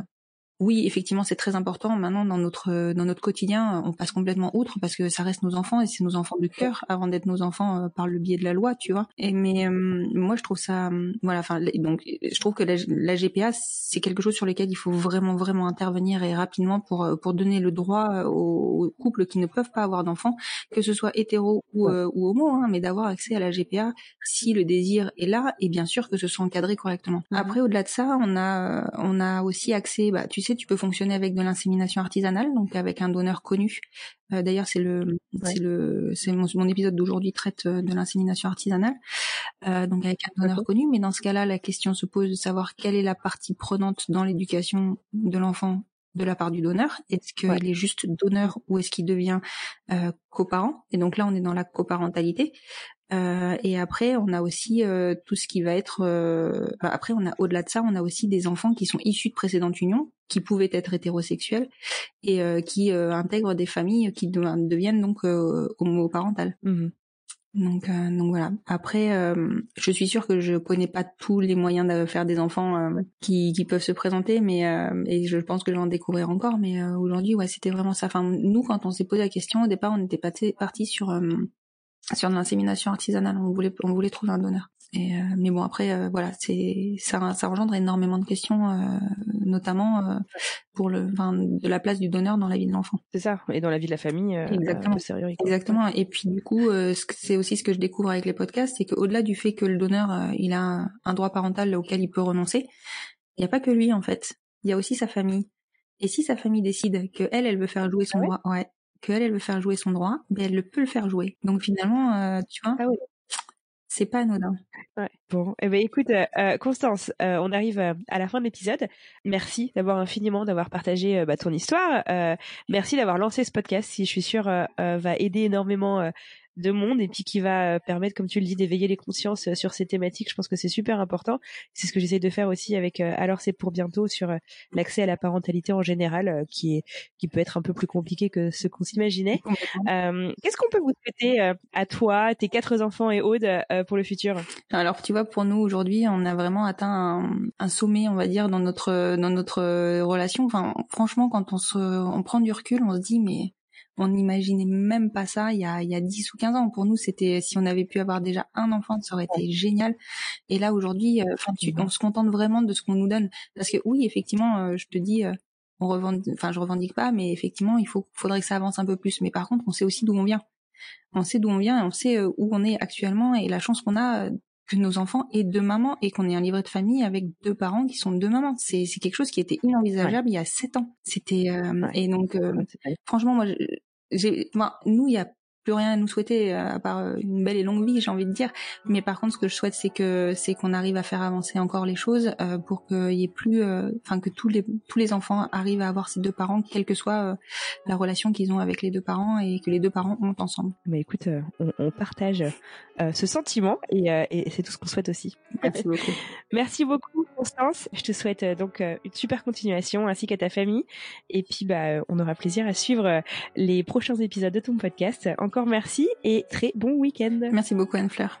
Speaker 2: oui, effectivement, c'est très important. Maintenant, dans notre dans notre quotidien, on passe complètement outre parce que ça reste nos enfants et c'est nos enfants de cœur avant d'être nos enfants euh, par le biais de la loi, tu vois. Et mais euh, moi, je trouve ça, euh, voilà. Enfin, donc, je trouve que la, GPA, c'est quelque chose sur lequel il faut vraiment vraiment intervenir et rapidement pour pour donner le droit aux, couples qui ne peuvent pas avoir d'enfants, que ce soit hétéro ou, ou homo, hein, mais d'avoir accès à la GPA si le désir est là et bien sûr que ce soit encadré correctement. Mmh. Après, au-delà de ça, on a on a aussi accès, bah, tu sais tu peux fonctionner avec de l'insémination artisanale, donc avec un donneur connu. Euh, d'ailleurs, c'est le, c'est le, c'est mon, épisode d'aujourd'hui traite euh, de l'insémination artisanale, euh, donc avec un donneur connu. Mais dans ce cas-là, la question se pose de savoir quelle est la partie prenante dans l'éducation de l'enfant de la part du donneur Est-ce qu'il est juste donneur ou est-ce qu'il devient euh, coparent? Et donc là, on est dans la coparentalité. Euh, et après, on a aussi euh, tout ce qui va être. Euh, après, on a au-delà de ça, on a aussi des enfants qui sont issus de précédentes unions, qui pouvaient être hétérosexuels et qui intègrent des familles qui deviennent donc homoparentales. Mmh donc, donc voilà. Après, je suis sûre que je connais pas tous les moyens de faire des enfants qui, qui peuvent se présenter, mais et je pense que je vais en découvrir encore. Mais aujourd'hui, ouais, c'était vraiment ça. Enfin, nous, quand on s'est posé la question au départ, on était parti sur sur l'insémination artisanale. On voulait, on voulait trouver un donneur. Et euh, mais bon après euh, voilà c'est ça ça engendre énormément de questions euh, notamment pour le enfin, de la place du donneur dans la vie de l'enfant.
Speaker 1: C'est ça et dans la vie de la famille.
Speaker 2: Exactement. Exactement et puis du coup c'est aussi ce que je découvre avec les podcasts c'est qu'au-delà du fait que le donneur il a un, droit parental auquel il peut renoncer, il n'y a pas que lui en fait. Il y a aussi sa famille. Et si sa famille décide que elle elle veut faire jouer son ah droit, ouais, qu'elle, elle veut faire jouer son droit, ben elle peut le faire jouer. Donc finalement, euh, tu vois, ah c'est pas anodin.
Speaker 1: Ouais. Bon, eh ben écoute, Constance, on arrive à la fin de l'épisode. Merci d'avoir infiniment d'avoir partagé bah, ton histoire. merci d'avoir lancé ce podcast, si je suis sûre va aider énormément de monde et puis qui va euh, permettre, comme tu le dis, d'éveiller les consciences euh, sur ces thématiques. Je pense que c'est super important. C'est ce que j'essaie de faire aussi avec euh, Alors c'est pour bientôt sur l'accès à la parentalité en général, qui est qui peut être un peu plus compliqué que ce qu'on s'imaginait. Qu'est-ce qu'on peut vous souhaiter à toi, tes quatre enfants et Aude pour le futur?
Speaker 2: Alors tu vois, pour nous aujourd'hui, on a vraiment atteint un, un, sommet, on va dire, dans notre dans notre relation. Enfin, franchement, quand on se on prend du recul, on se dit mais on n'imaginait même pas ça il y a, il y a 10 ou 15 ans. Pour nous, c'était si on avait pu avoir déjà un enfant, ça aurait été génial. Et là, aujourd'hui, euh, enfin, on se contente vraiment de ce qu'on nous donne. Parce que oui, effectivement, euh, je te dis, euh, on revendique, enfin, je revendique pas, mais effectivement, il faut, faudrait que ça avance un peu plus. Mais par contre, on sait aussi d'où on vient. On sait d'où on vient et on sait où on est actuellement et la chance qu'on a que nos enfants aient deux mamans et qu'on ait un livret de famille avec deux parents qui sont deux mamans. C'est quelque chose qui était inenvisageable il y a sept ans. C'était et donc franchement moi j'ai, nous, il y a plus rien à nous souhaiter euh, à part euh, une belle et longue vie, j'ai envie de dire. Mais par contre, ce que je souhaite, c'est que c'est qu'on arrive à faire avancer encore les choses euh, pour qu'il y ait plus, enfin que tous les tous les enfants arrivent à avoir ces deux parents, quelle que soit la relation qu'ils ont avec les deux parents et que les deux parents ont ensemble.
Speaker 1: Mais écoute, on, on, partage ce sentiment et, et c'est tout ce qu'on souhaite aussi.
Speaker 2: Merci beaucoup.
Speaker 1: Merci beaucoup, Constance. Je te souhaite donc une super continuation ainsi qu'à ta famille. Et puis, bah, on aura plaisir à suivre les prochains épisodes de ton podcast. Encore merci et très bon week-end.
Speaker 2: Merci beaucoup Anne-Fleur.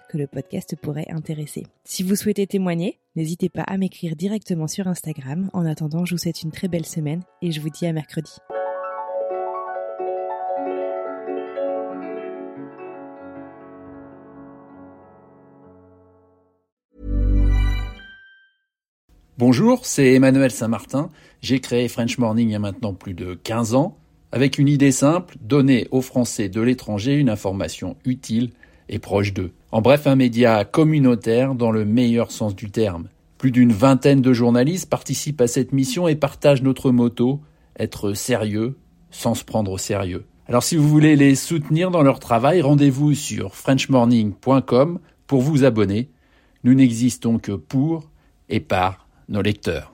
Speaker 1: le podcast pourrait intéresser. Si vous souhaitez témoigner, n'hésitez pas à m'écrire directement sur Instagram. En attendant, je vous souhaite une très belle semaine et je vous dis à mercredi.
Speaker 3: Bonjour, c'est Emmanuel Saint-Martin. J'ai créé French Morning il y a maintenant plus de 15 ans avec une idée simple, donner aux Français de l'étranger une information utile et proche d'eux. En bref, un média communautaire dans le meilleur sens du terme. Plus d'une vingtaine de journalistes participent à cette mission et partagent notre motto, être sérieux sans se prendre au sérieux. Alors si vous voulez les soutenir dans leur travail, rendez-vous sur frenchmorning.com pour vous abonner. Nous n'existons que pour et par nos lecteurs.